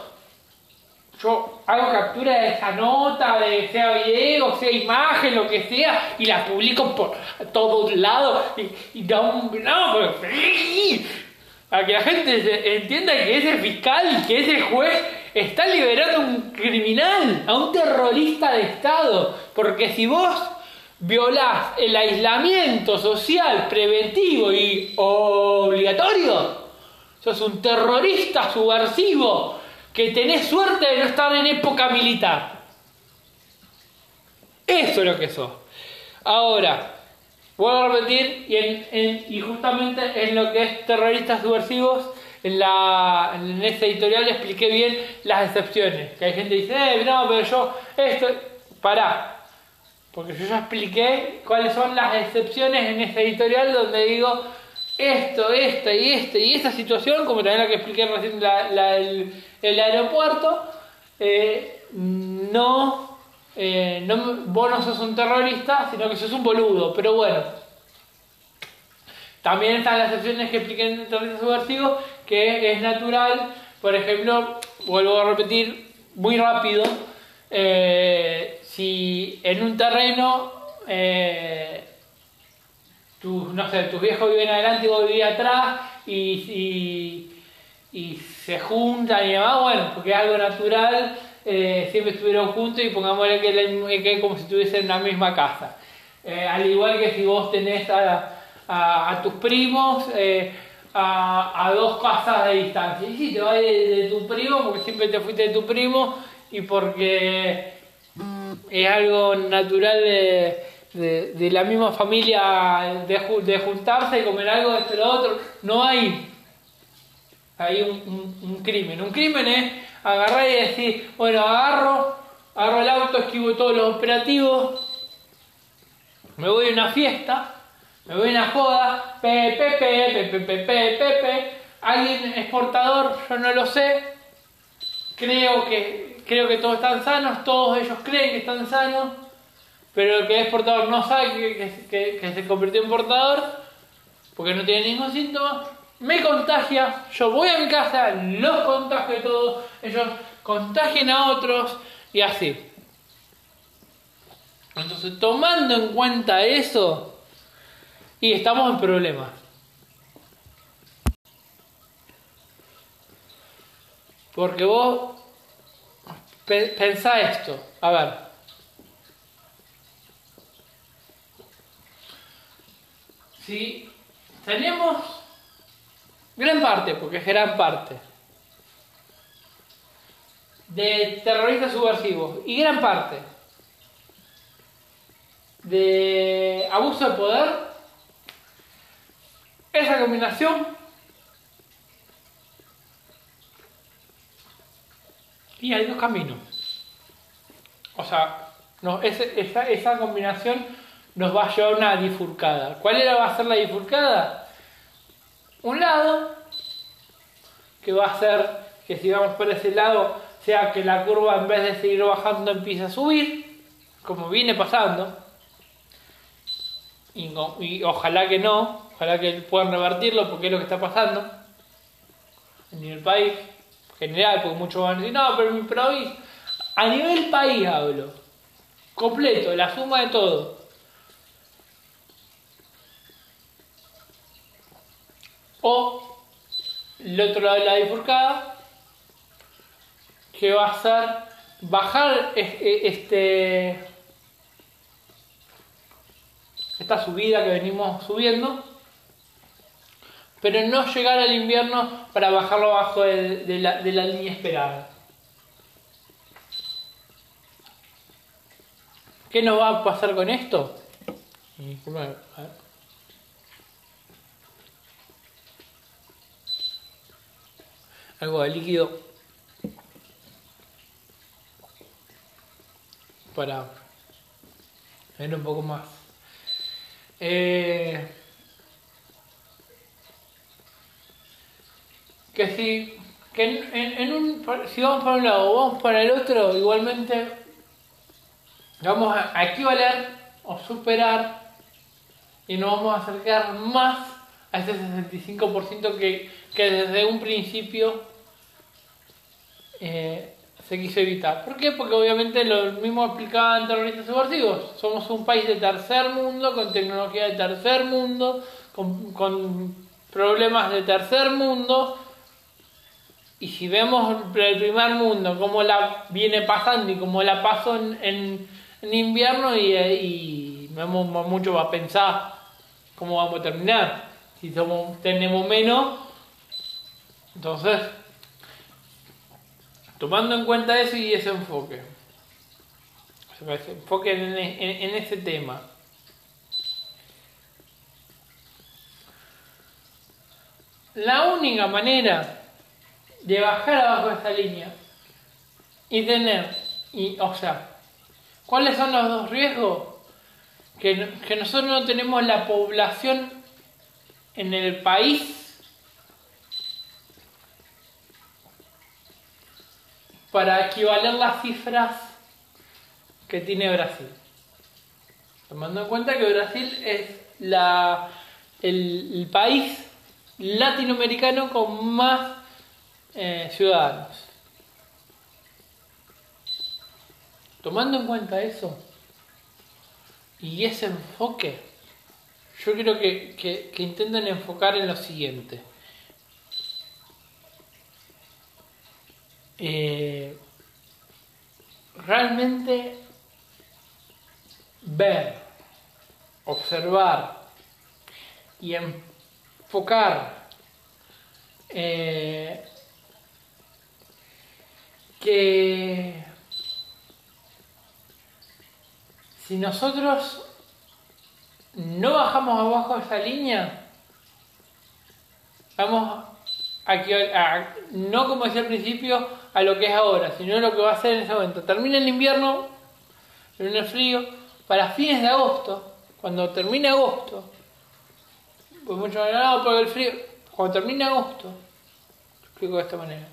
yo hago captura de esa nota, de sea video, sea imagen, lo que sea, y la publico por todos lados. Y, y da un. No, pero- Para que la gente entienda que ese fiscal, que ese juez está liberando a un criminal, a un terrorista de Estado. Porque si vos violás el aislamiento social preventivo y obligatorio, sos un terrorista subversivo que tenés suerte de no estar en época militar. Eso es lo que sos. Ahora, vuelvo a repetir, y, en- y justamente en lo que es terroristas subversivos, en, la, ese editorial expliqué bien las excepciones. Que hay gente que dice, eh, no, pero yo, esto, pará. Porque yo ya expliqué cuáles son las excepciones en ese editorial donde digo esto, esta y esta y esta situación, como también la que expliqué recién la, la- el, el aeropuerto, eh, no, eh, no, vos no sos un terrorista, sino que sos un boludo, pero bueno. También están las excepciones que expliqué en el terrorismo subversivo, que es natural, por ejemplo, vuelvo a repetir muy rápido, eh, si en un terreno, eh, tus, no sé, tus viejos viven adelante y vos vivís atrás y, y, y se juntan y demás, bueno, porque es algo natural, eh, siempre estuvieron juntos y pongámosle que, como si estuviesen en la misma casa. Eh, al igual que si vos tenés a, tus primos eh, a, dos casas de distancia. Y si te vas de, tu primo, porque siempre te fuiste de tu primo y porque mm, es algo natural de, de- la misma familia de, ju- de juntarse y comer algo, y lo otro. No hay hay un- un crimen. Un crimen es agarrar y decir, bueno, agarro, agarro el auto, esquivo todos los operativos, me voy a una fiesta, me voy a una joda, pepe, pepe, pepe, pepe, pepe, alguien exportador, yo no lo sé, creo que, creo que todos están sanos, todos ellos creen que están sanos, pero el que es portador no sabe que, que, que se convirtió en portador, porque no tiene ningún síntoma, me contagia, yo voy a mi casa, los contagio a todos, ellos contagien a otros y así. Entonces, tomando en cuenta eso, y estamos en problemas. Porque vos pe- pensá esto, a ver. Si tenemos gran parte, porque es gran parte, de terroristas subversivos y gran parte de abuso de poder, esa combinación y hay dos caminos. O sea, no, ese- esa, esa combinación nos va a llevar a una bifurcada. ¿Cuál era, va a ser la bifurcada? Un lado, que va a ser que si vamos por ese lado, sea que la curva en vez de seguir bajando empiece a subir, como viene pasando. Y, y ojalá que no, ojalá que puedan revertirlo porque es lo que está pasando en el país general, porque muchos van a decir, no, pero mi provincia, a nivel país hablo, completo, la suma de todo. O el otro lado de la bifurcada, que va a ser bajar e- este esta subida que venimos subiendo, pero no llegar al invierno para bajarlo abajo de, la, línea esperada. ¿Qué nos va a pasar con esto? A ver. Algo de líquido para ver un poco más. Eh, que si que en, en- en un si vamos para un lado o vamos para el otro igualmente vamos a, a equivaler o superar y nos vamos a acercar más a ese 65% que, que desde un principio eh, se quiso evitar. ¿Por qué? Porque obviamente lo mismo explicaban terroristas subversivos. Somos un país de tercer mundo, con tecnología de tercer mundo, con, con problemas de tercer mundo. Y si vemos el primer mundo, cómo la viene pasando y cómo la pasó en, en, en invierno, y, y vemos mucho va a pensar cómo vamos a terminar. Si somos, tenemos menos, entonces Tomando en cuenta eso y ese enfoque, ese enfoque en, en, ese tema. La única manera de bajar abajo de esta línea y tener, y, o sea, ¿cuáles son los dos riesgos? Que, que nosotros no tenemos la población en el país para equivaler las cifras que tiene Brasil. Tomando en cuenta que Brasil es la, el, país latinoamericano con más eh, ciudadanos. Tomando en cuenta eso y ese enfoque, yo que, que, que intenten enfocar en lo siguiente. Eh, realmente ver, observar y enfocar eh, que si nosotros no bajamos abajo esa línea, vamos aquí a, no como decía al principio, a lo que es ahora, sino lo que va a ser en ese momento. Termina el invierno, en el frío, para fines de agosto, cuando termine agosto, pues mucho no, por el frío, cuando termine agosto, explico de esta manera.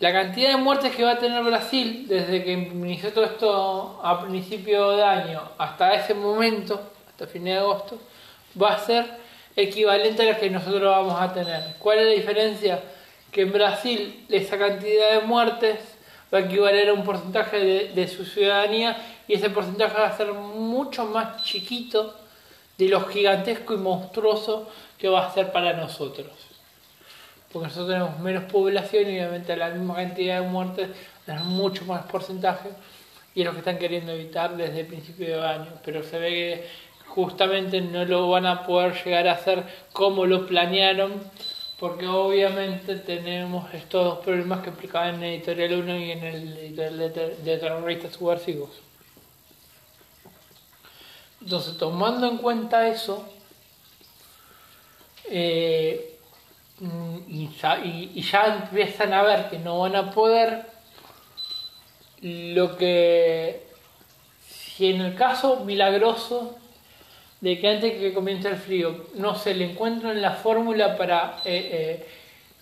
La cantidad de muertes que va a tener Brasil desde que inició todo esto a principio de año hasta ese momento, hasta fin de agosto, va a ser equivalente a las que nosotros vamos a tener. ¿Cuál es la diferencia? Que en Brasil esa cantidad de muertes va a equivaler a un porcentaje de, su ciudadanía y ese porcentaje va a ser mucho más chiquito de lo gigantesco y monstruoso que va a ser para nosotros. Porque nosotros tenemos menos población y obviamente la misma cantidad de muertes tenemos mucho más porcentaje y es lo que están queriendo evitar desde el principio de año. Pero se ve que justamente no lo van a poder llegar a hacer como lo planearon, porque obviamente tenemos estos dos problemas que explicaban en editorial 1 y en el editorial de, de terroristas subversivos. Entonces, tomando en cuenta eso, eh, y, y ya empiezan a ver que no van a poder, lo que, si en el caso milagroso de que antes que comience el frío no se le encuentran la fórmula para eh, eh,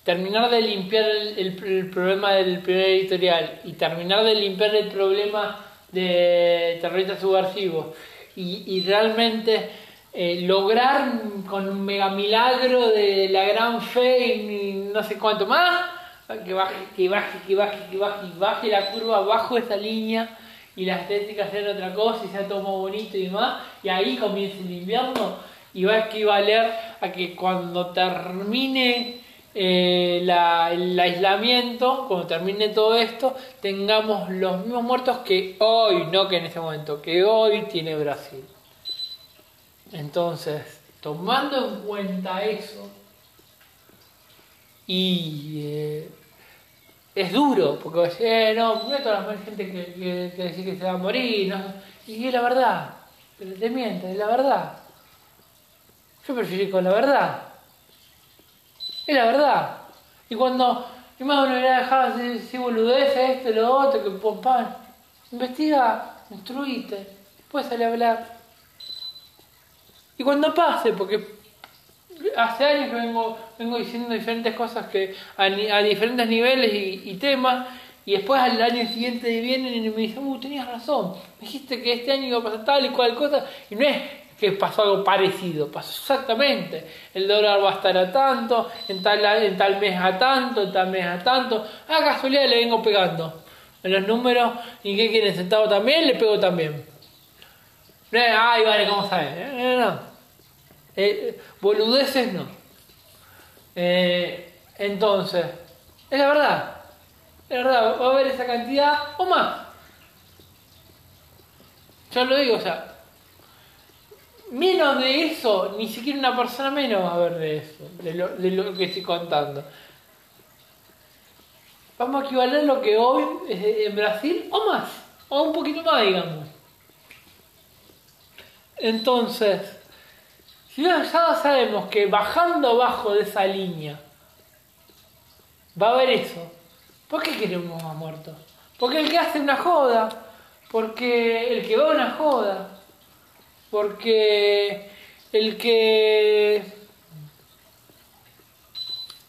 terminar de limpiar el, problema del primer editorial y terminar de limpiar el problema de terroristas subversivos y, realmente eh, lograr con un mega milagro de la gran fe y no sé cuánto más que baje, que baje, que baje, que baje, baje la curva bajo esa línea y la estética sea otra cosa y sea todo más bonito y demás, y ahí comienza el invierno y va a equivaler a que cuando termine eh, el aislamiento, cuando termine todo esto, tengamos los mismos muertos que hoy, no que en este momento, que hoy tiene Brasil. Entonces, tomando en cuenta eso, y eh, es duro, porque eh, no, porque toda la gente que, que, que dice que se va a morir, ¿no? y es la verdad, pero te miente, es la verdad. Yo prefiero con la verdad. Es la verdad. Y cuando mi madre me hubiera dejado así, así boludeces, esto, lo otro, que pompan, investiga, instruite, después sale a hablar. Y cuando pase, porque hace años que vengo, vengo diciendo diferentes cosas que a, diferentes niveles y, temas, y después al año siguiente vienen y me dicen, uh, tenías razón, me dijiste que este año iba a pasar tal y cual cosa, y no es que pasó algo parecido, pasó exactamente. El dólar va a estar a tanto, en tal, en tal mes a tanto, en tal mes a tanto. A casualidad le vengo pegando en los números. ¿Y qué quieren? ¿Sentado también? Le pego también. Eh, ay, vale, ¿cómo sabes? Eh, no. Eh, boludeces no. entonces, es la verdad. Es la verdad, va a haber esa cantidad o más. Yo lo digo, o sea, menos de eso, ni siquiera una persona menos va a ver de eso, de lo, que estoy contando. Vamos a equivaler lo que hoy en Brasil o más, o un poquito más, digamos. Entonces, si ya sabemos que bajando abajo de esa línea va a haber eso, ¿por qué queremos más muertos? Porque el que hace una joda, porque el que va a una joda, porque el que,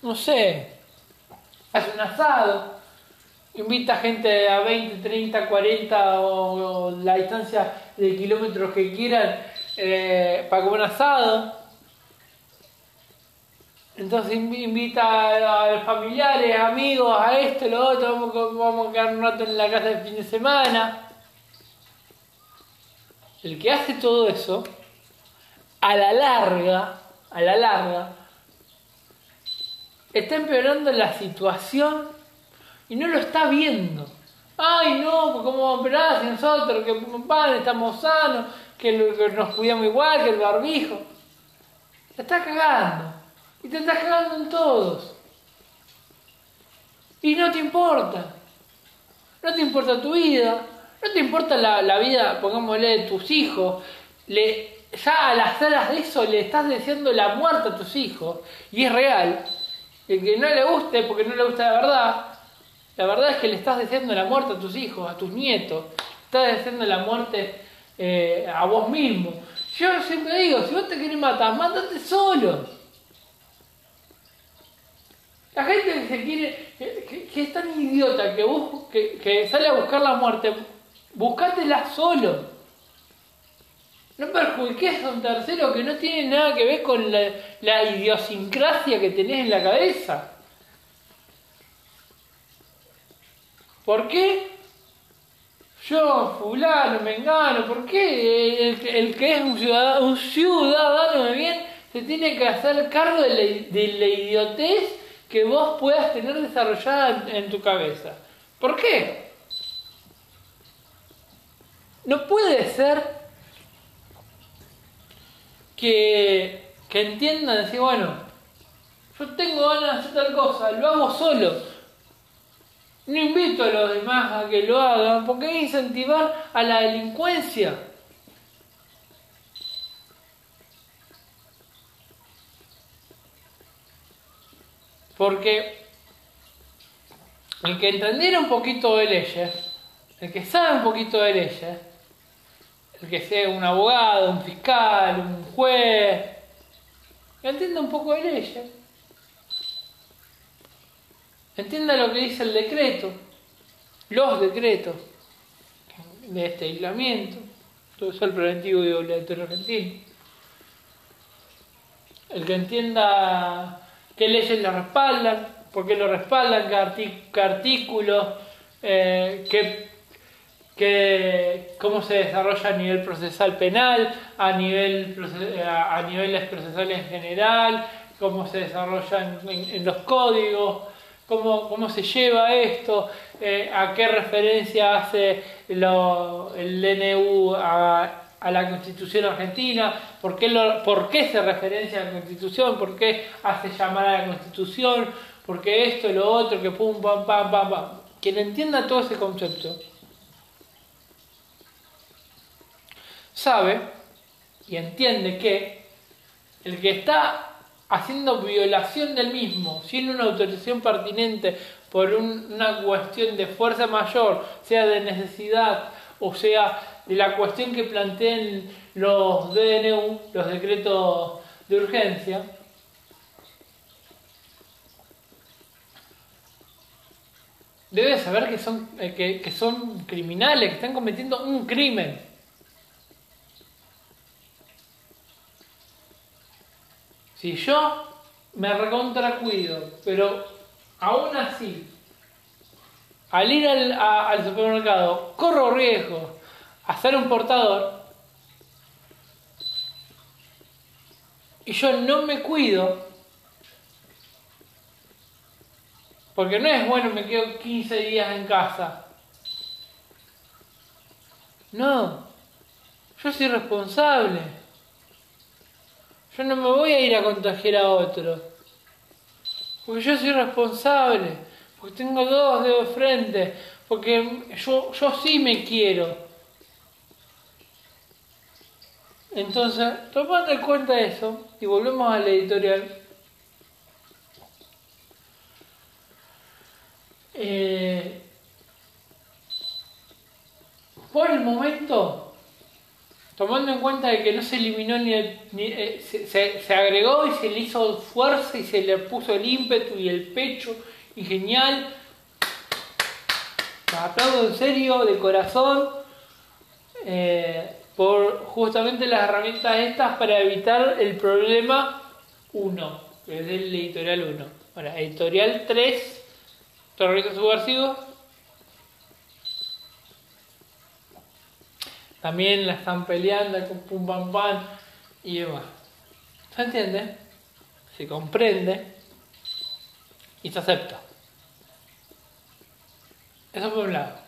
no sé, hace un asado, invita gente a 20, 30, 40 o, la distancia de kilómetros que quieran eh, para comer asado. Entonces invita a familiares, amigos, a esto, lo otro, vamos, a quedar un rato en la casa de fin de semana el que hace todo eso, a la larga, a la larga, está empeorando la situación y no lo está viendo. Ay, no, pues ¿cómo vamos si nosotros que padre estamos sanos, que, nos cuidamos igual, que el barbijo? Te está cagando. Y te estás cagando en todos. Y no te importa. No te importa tu vida, no te importa la, vida, pongámosle, de tus hijos. Le, ya al hacer de eso le estás deseando la muerte a tus hijos. Y es real. El que no le guste, porque no le gusta la verdad, la verdad es que le estás deseando la muerte a tus hijos, a tus nietos. Estás deseando la muerte eh, a vos mismo. Yo siempre digo, si vos te querés matar, mátate solo. La gente que se quiere, que, es tan idiota que, que, que sale a buscar la muerte, Buscátela solo. No perjudiques a un tercero que no tiene nada que ver con la, idiosincrasia que tenés en la cabeza. ¿Por qué? Yo, fulano, me engano, ¿por qué el, que es un ciudadano, un ciudadano de bien se tiene que hacer cargo de la, de la idiotez que vos puedas tener desarrollada en tu cabeza? ¿Por qué? No puede ser que, que entiendan, decir, bueno, yo tengo ganas de hacer tal cosa, lo hago solo. No invito a los demás a que lo hagan, porque es incentivar a la delincuencia. Porque el que entendiera un poquito de leyes, el que sabe un poquito de leyes, que sea un abogado, un fiscal, un juez, que entienda un poco de leyes, entienda lo que dice el decreto, los decretos de este aislamiento, todo eso el preventivo y obligatorio argentino. El que entienda qué leyes lo respaldan, por qué lo respaldan, qué, artículos, eh, qué cómo se desarrolla a nivel procesal penal, a, nivel, a niveles procesales en general, cómo se desarrolla en, los códigos, cómo, cómo, se lleva esto, eh, a qué referencia hace el DNU a, la Constitución argentina, por qué, por qué se referencia a la Constitución, por qué hace llamar a la Constitución, por qué esto, lo otro, que pum, pam, pam, pam, pam. Quien entienda todo ese concepto sabe y entiende que el que está haciendo violación del mismo sin una autorización pertinente por una cuestión de fuerza mayor, sea de necesidad o sea de la cuestión que planteen los DNU, los decretos de urgencia, debe saber que son, eh, que son criminales, que están cometiendo un crimen. Si yo me recontra cuido, pero aún así, al ir al, al supermercado, corro riesgo a ser un portador, y yo no me cuido, porque no es bueno, me quedo 15 días en casa. No, yo soy responsable. Yo no me voy a ir a contagiar a otro. Porque yo soy responsable. Porque tengo dos dedos de frente. Porque yo, yo sí me quiero. Entonces, tomando en cuenta eso, y volvemos a la editorial. eh, por el momento, tomando en cuenta de que no se eliminó ni, el- eh, se agregó y se le hizo fuerza y se le puso el ímpetu y el pecho y genial. Los aplaudo en serio, de corazón, eh, por justamente las herramientas estas para evitar el problema 1, que es el editorial 1. Ahora, editorial 3, terroristas subversivos, también la están peleando con pum pam pam y demás. ¿Se entiende? Se comprende y se acepta. Eso por un lado.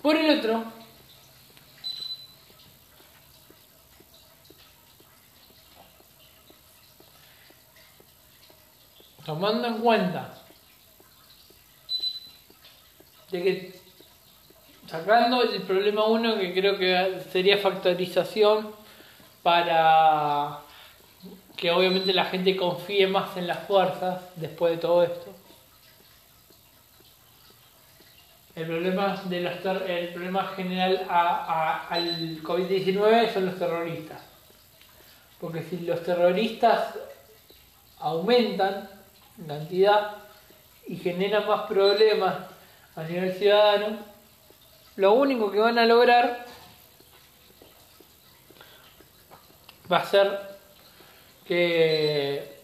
Por el otro, tomando en cuenta de que sacando el problema uno que creo que sería factorización para que obviamente la gente confíe más en las fuerzas después de todo esto. El problema, de los el problema general al COVID-19 son los terroristas. Porque si los terroristas aumentan en cantidad y generan más problemas a nivel ciudadano, lo único que van a lograr va a ser que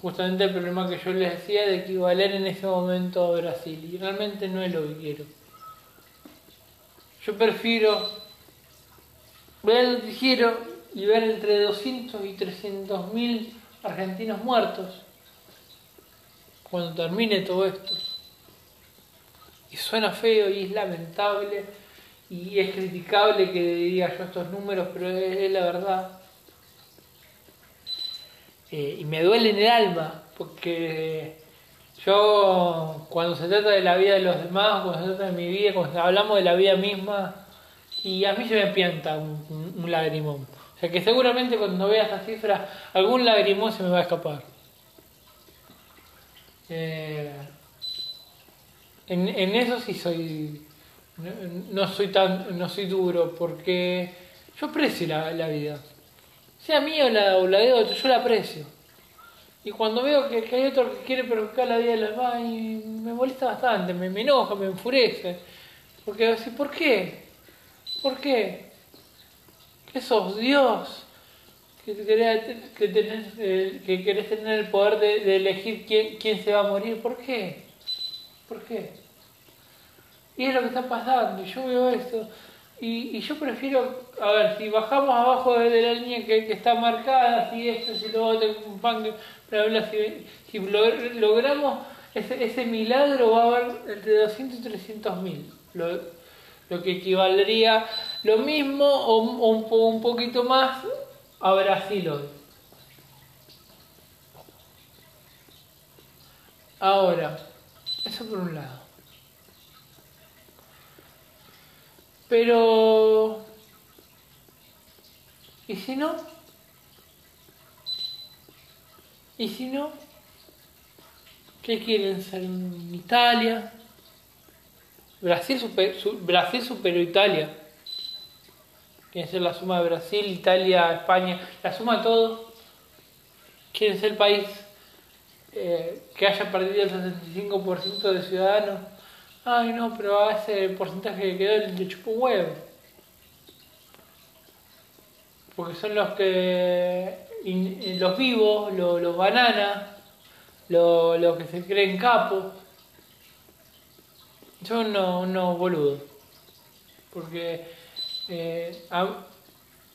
justamente el problema que yo les decía de equivaler en ese momento a Brasil y realmente no es lo que quiero. Yo prefiero ver el noticiero y ver entre 200 y 300 mil argentinos muertos cuando termine todo esto. Y suena feo y es lamentable y es criticable que diga yo estos números, pero es, la verdad. Eh, y me duele en el alma, porque yo cuando se trata de la vida de los demás, cuando se trata de mi vida, cuando hablamos de la vida misma, y a mí se me pianta un, un- un lagrimón. O sea que seguramente cuando vea esa cifra, algún lagrimón se me va a escapar. Eh, en, en eso sí soy. No, no soy tan. no soy duro, porque yo aprecio la, la vida. Sea mía o la, o la de otro, yo la aprecio. Y cuando veo que, hay otro que quiere perjudicar la vida de los demás, y me molesta bastante, me, me enoja, me enfurece. Porque así, ¿por qué? ¿Por qué? ¿Qué sos Dios? Que querés, que tenés, eh, que querés tener el poder de, de elegir quién, quién se va a morir. ¿Por qué? ¿Por qué? Y es lo que está pasando, yo veo esto. Y, yo prefiero, a ver, si bajamos abajo de, la línea que, está marcada, si esto, si lo otro, un pan, bla, bla, si, si log- logramos ese, milagro, va a haber entre 200 y 300 mil. Lo, que equivaldría lo mismo o, un- un poquito más a Brasil hoy. Ahora, eso por un lado. Pero... ¿Y si no? ¿Y si no? ¿Qué quieren ser Italia? Brasil, super, su- Brasil superó Italia. Quieren ser la suma de Brasil, Italia, España, la suma de todo. Quieren ser el país eh, que haya perdido el 65% de ciudadanos. Ay, no, pero a ese porcentaje que quedó le chupó un huevo. porque son los que, in- los vivos, lo- los bananas, lo- los que se creen capos. Son unos, unos boludos. Porque eh,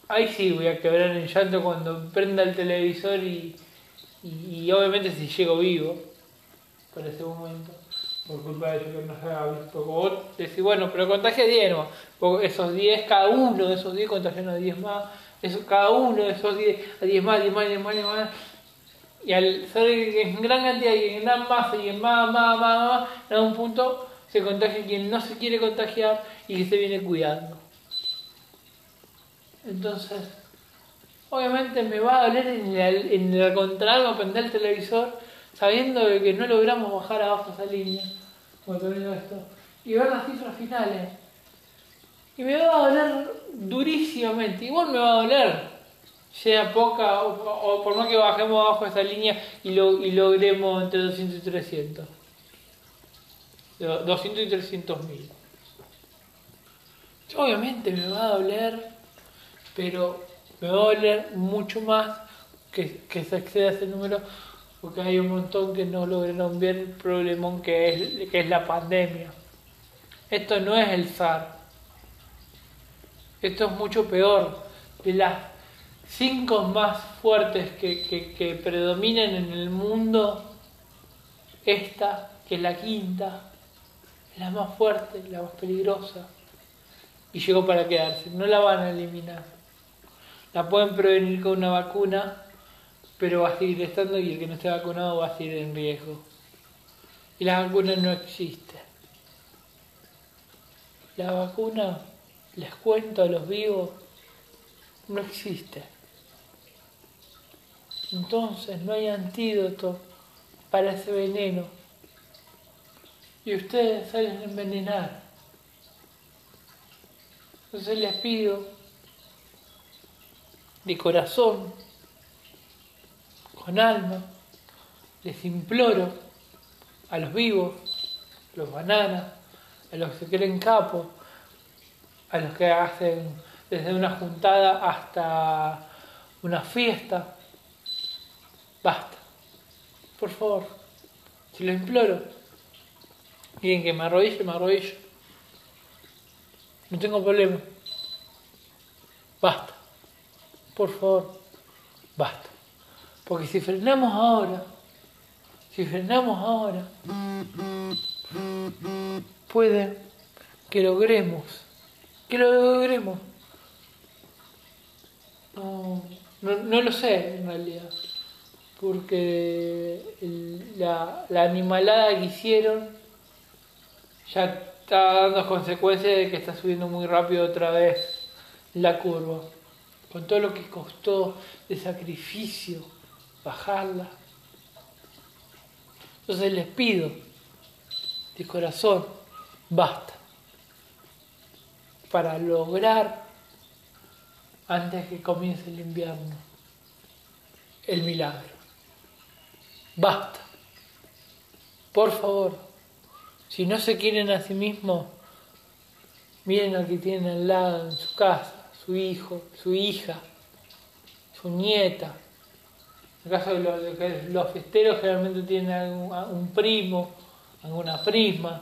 ahí sí voy a quebrar en llanto cuando prenda el televisor y, y, y obviamente si llego vivo por ese momento, por culpa de eso que no se ha visto. O vos decís, bueno, pero contagia 10 nomás. Porque esos 10, cada uno de esos 10 contagian a 10 más. Eso, cada uno de esos 10, a 10 más, 10 más, 10 más, 10 más. Y al ser en gran cantidad y en gran masa y en más, más, más, más, en algún punto se contagia quien no se quiere contagiar y que se viene cuidando. Entonces, obviamente me va a doler en el, en el contrario prender el televisor sabiendo que no logramos bajar abajo esa línea, viendo esto, y ver las cifras finales. Y me va a doler durísimamente, igual me va a doler, sea poca o, por más que bajemos abajo esa línea y, lo, y logremos entre 200 y 300. De 200 y 300 mil. Obviamente me va a doler, pero me va a doler mucho más que, que se exceda ese número porque hay un montón que no lograron ver el problemón que es, que es la pandemia. Esto no es el SAR. Esto es mucho peor. De las cinco más fuertes que, que, que predominan en el mundo, esta, que es la quinta, es la más fuerte, la más peligrosa. Y llegó para quedarse. No la van a eliminar. La pueden prevenir con una vacuna, pero va a seguir estando y el que no esté vacunado va a seguir en riesgo. Y la vacuna no existe. La vacuna, les cuento a los vivos, no existe. Entonces no hay antídoto para ese veneno. Y ustedes salen a envenenar. Entonces les pido de corazón, con alma, les imploro a los vivos, a los bananas, a los que creen capos, a los que hacen desde una juntada hasta una fiesta, basta, por favor, si lo imploro, quieren que me arrodille, me arrodillo, no tengo problema, basta, por favor, basta. Porque si frenamos ahora, si frenamos ahora, puede que logremos, que lo logremos. No, no, lo sé en realidad, porque la, la animalada que hicieron ya está dando consecuencias de que está subiendo muy rápido otra vez la curva, con todo lo que costó de sacrificio bajarla. Entonces les pido de corazón, basta, para lograr antes que comience el invierno el milagro. Basta. Por favor, si no se quieren a sí mismos, miren al que tienen al lado en su casa, su hijo, su hija, su nieta. En el caso de los, de los generalmente tienen algún- un primo, alguna prima.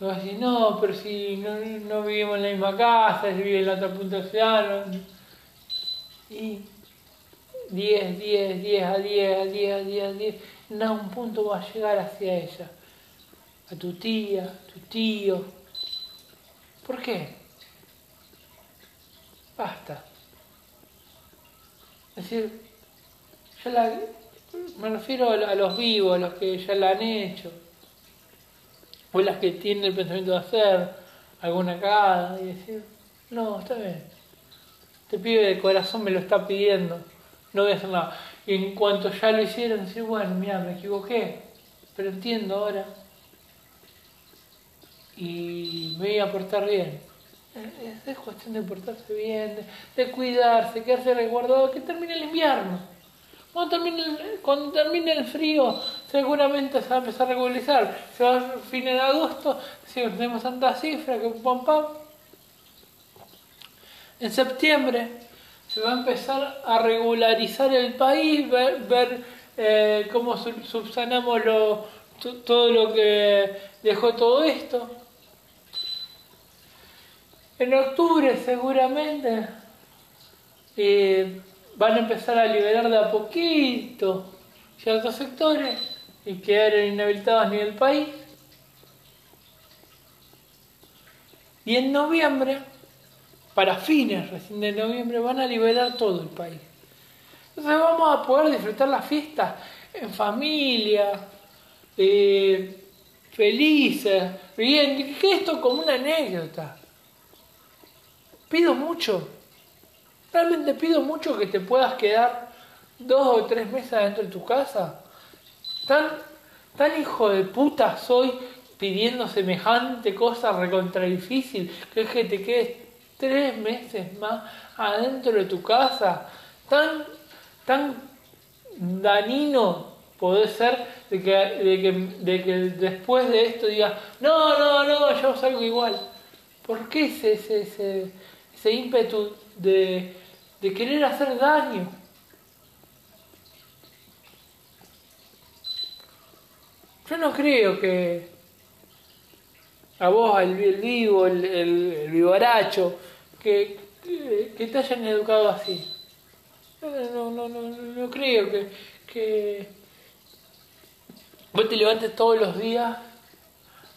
No no, pero si no, no vivimos en la misma casa, él vive en la otra punta del océano. Y 10, 10, 10 a 10, a 10, a 10, a 10, en algún punto va a llegar hacia ella. A tu tía, a tu tío. ¿Por qué? Basta. Es decir, yo la, me refiero a, a los vivos, a los que ya la han hecho, o las que tienen el pensamiento de hacer alguna cagada y decir, no, está bien, este pibe de corazón me lo está pidiendo, no voy a hacer nada. Y en cuanto ya lo hicieron, decir, bueno, mira, me equivoqué, pero entiendo ahora y me voy a portar bien. Es, es cuestión de portarse bien, de, de cuidarse, quedarse resguardado, que termine el invierno. Cuando termine el, cuando termine el frío, seguramente se va a empezar a regularizar. Se va a fin de agosto, si tenemos tanta cifra que pam pam. En septiembre se va a empezar a regularizar el país, ver, ver, eh, cómo sub- subsanamos lo- to- todo lo que dejó todo esto. En octubre seguramente eh, van a empezar a liberar de a poquito ciertos sectores y quedar inhabilitados a nivel país. Y en noviembre, para fines recién de noviembre, van a liberar todo el país. Entonces vamos a poder disfrutar la fiesta en familia, eh, felices, riendo, que esto como una anécdota. Pido mucho, realmente pido mucho que te puedas quedar dos o tres meses dentro de tu casa. Tan, tan hijo de puta soy pidiendo semejante cosa recontra difícil, que es que te quedes tres meses más adentro de tu casa. Tan, tan danino puede ser de que, de que, de que después de esto digas, no, no, no, yo salgo igual. ¿Por qué ese, ese, ese, ese ímpetu de, de querer hacer daño? Yo no creo que a vos, el, vivo, el, el, el vivaracho, que, que, que te hayan educado así. No, no, no, no, no creo que, que vos te levantes todos los días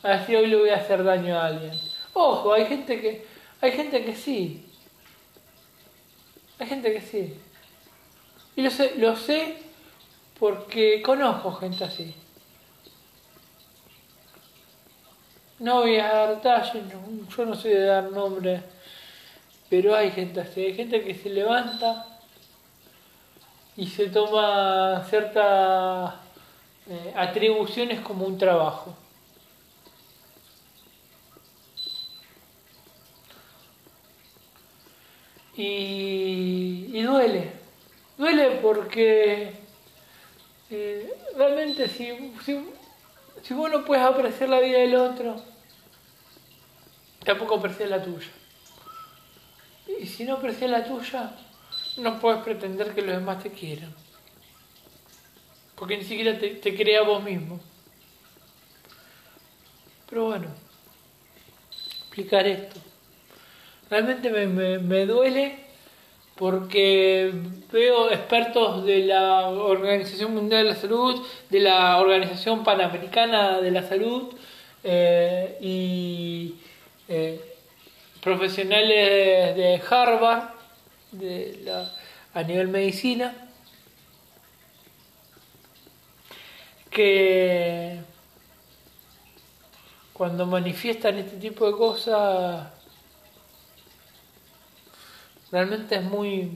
a decir hoy le voy a hacer daño a alguien. Ojo, hay gente que, hay gente que sí. Hay gente que sí. Y lo sé, lo sé porque conozco gente así. No voy a dar detalles, no- yo no soy de dar nombres, pero hay gente así, hay gente que se levanta y se toma ciertas eh, atribuciones como un trabajo. Y, duele, duele porque eh, realmente si, si, si vos no puedes apreciar la vida del otro, tampoco aprecias la tuya. Y si no aprecias la tuya, no puedes pretender que los demás te quieran. Porque ni siquiera te, te crea vos mismo. Pero bueno, explicar esto. Realmente me, me- duele porque veo expertos de la Organización Mundial de la Salud, de la Organización Panamericana de la Salud eh, y eh, profesionales de Harvard a nivel medicina que cuando manifiestan este tipo de cosas realmente es muy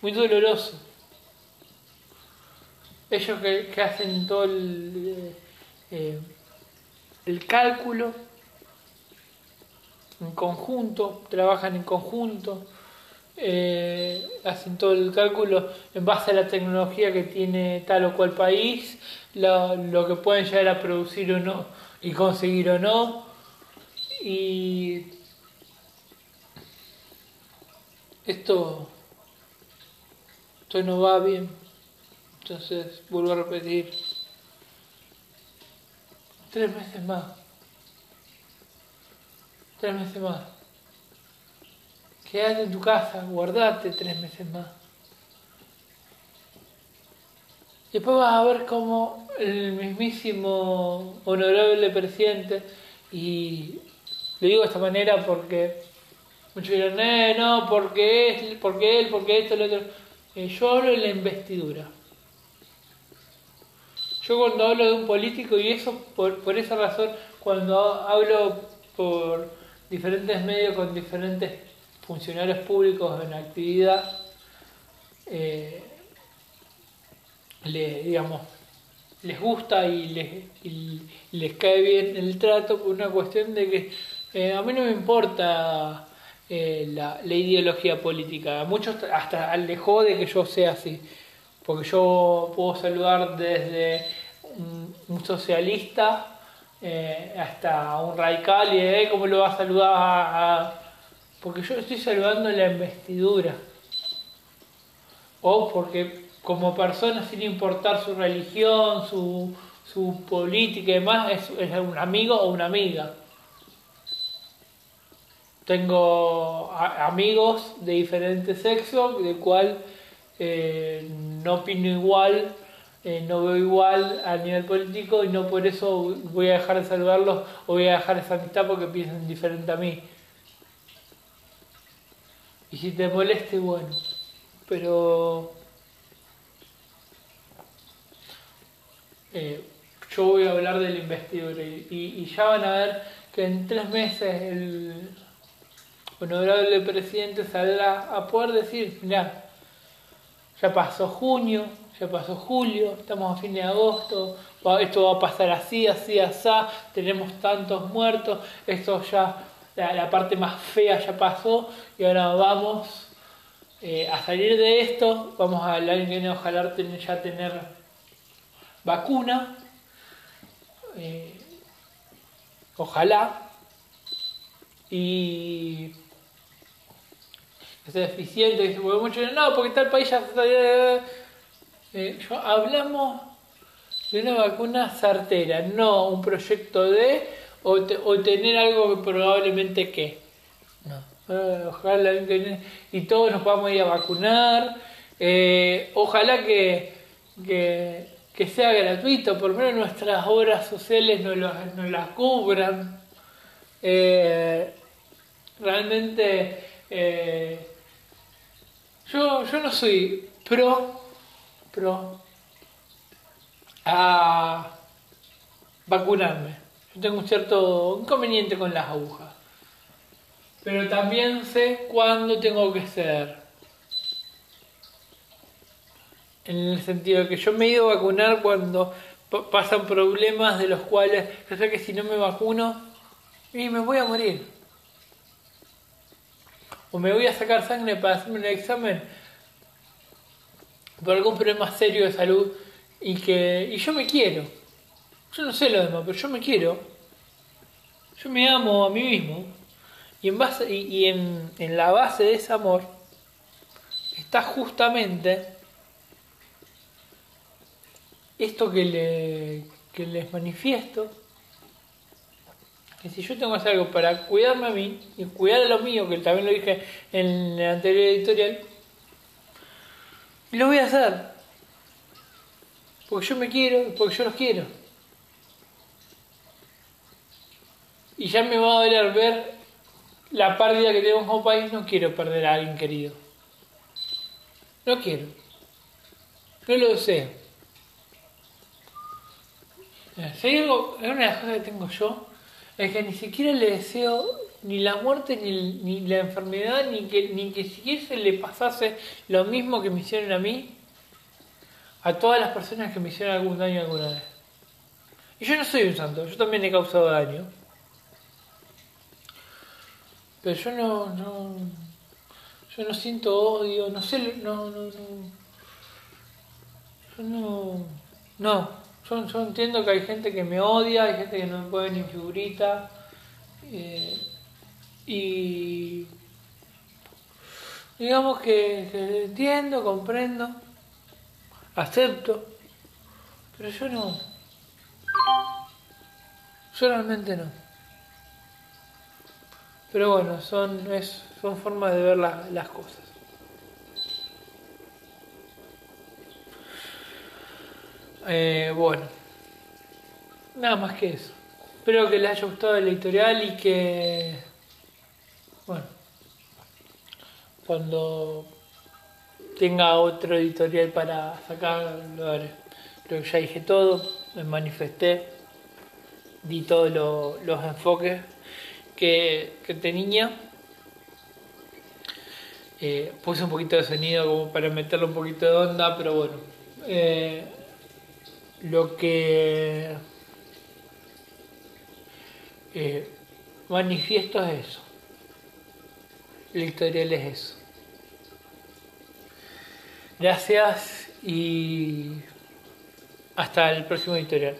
muy doloroso ellos que, hacen todo el, eh, el cálculo en conjunto, trabajan en conjunto, eh, hacen todo el cálculo en base a la tecnología que tiene tal o cual país, lo, lo que pueden llegar a producir o no y conseguir o no. Y esto, esto no va bien. Entonces, vuelvo a repetir, tres meses más. Tres meses más. Quédate en tu casa, guardate tres meses más. Después vas a ver cómo el mismísimo honorable presidente, y lo digo de esta manera porque muchos dirán, eh, no, porque es, porque él, porque esto, lo otro. Eh, yo hablo de la investidura. Yo cuando hablo de un político, y eso por, por esa razón, cuando hablo por diferentes medios con diferentes funcionarios públicos en actividad, eh, le, digamos, les gusta y les, y les cae bien el trato por una cuestión de que eh, a mí no me importa eh, la, la ideología política, muchos hasta les jode que yo sea así, porque yo puedo saludar desde un, socialista eh, hasta un radical y eh, cómo lo va a saludar a, porque yo estoy salvando la investidura. O porque como persona, sin importar su religión, su, su política y demás, es, es un amigo o una amiga. Tengo amigos de diferente sexo, de cual eh, no opino igual, eh, no veo igual a nivel político y no por eso voy a dejar de saludarlos o voy a dejar esa amistad porque piensan diferente a mí. Y si te moleste, bueno, pero eh, yo voy a hablar de la investidura y, y- y ya van a ver que en tres meses el honorable presidente saldrá a poder decir, mirá, ya pasó junio, ya pasó julio, estamos a fin de agosto, esto va a pasar así, así, así, tenemos tantos muertos, esto ya, la, parte más fea ya pasó y ahora vamos eh, a salir de esto, vamos al año que ojalá ya tener vacuna, eh, ojalá, y es eficiente, y se vuelve mucho, no, porque tal país ya está... Eh, yo- hablamos de una vacuna certera, no un proyecto de o, te- o tener algo que probablemente que. No. Eh, ojalá que y todos nos vamos a ir a vacunar. Eh, ojalá que, que, que sea gratuito, por lo menos nuestras obras sociales nos, las- nos las cubran. Eh, realmente eh, yo, yo no soy pro, pro a vacunarme. Yo tengo un cierto inconveniente con las agujas. Pero también sé cuándo tengo que ser. En el sentido de que yo me he ido a vacunar cuando pa- pasan problemas de los cuales yo sé que si no me vacuno, y me voy a morir. O me voy a sacar sangre para hacerme un examen por algún problema serio de salud y que y yo me quiero. Yo no sé lo demás, pero yo me quiero. Yo me amo a mí mismo. Y en base y, en, en la base de ese amor está justamente esto que le que les manifiesto que si yo tengo que hacer algo para cuidarme a mí y cuidar a lo mío, que también lo dije en el anterior editorial, lo voy a hacer. Porque yo me quiero, porque yo los quiero. Y ya me va a doler ver la pérdida que tenemos como país. No quiero perder a alguien querido. No quiero. No lo deseo. Mira, Si hay algo, una de las cosas que tengo yo es que ni siquiera le deseo ni la muerte ni, ni la enfermedad ni que ni que siquiera se le pasase lo mismo que me hicieron a mí a todas las personas que me hicieron algún daño alguna vez. Y yo no soy un santo, yo también he causado daño. Pero yo no, no yo no siento odio, no sé, no, no, no. Yo no, no, yo, yo entiendo que hay gente que me odia, hay gente que no me pone ni figurita. eh, y digamos que, que entiendo, comprendo, acepto, pero yo no. Yo realmente no. Pero bueno, son, es, son formas de ver la- las cosas. Eh, bueno, nada más que eso. Espero que les haya gustado el editorial y que, bueno, cuando tenga otro editorial para sacar, lo haré. Creo que ya dije todo, me manifesté, di todos lo- los enfoques que, tenía. Eh, puse un poquito de sonido como para meterle un poquito de onda, pero bueno. eh, lo que eh, manifiesto es eso. El editorial es eso. Gracias y hasta el próximo editorial.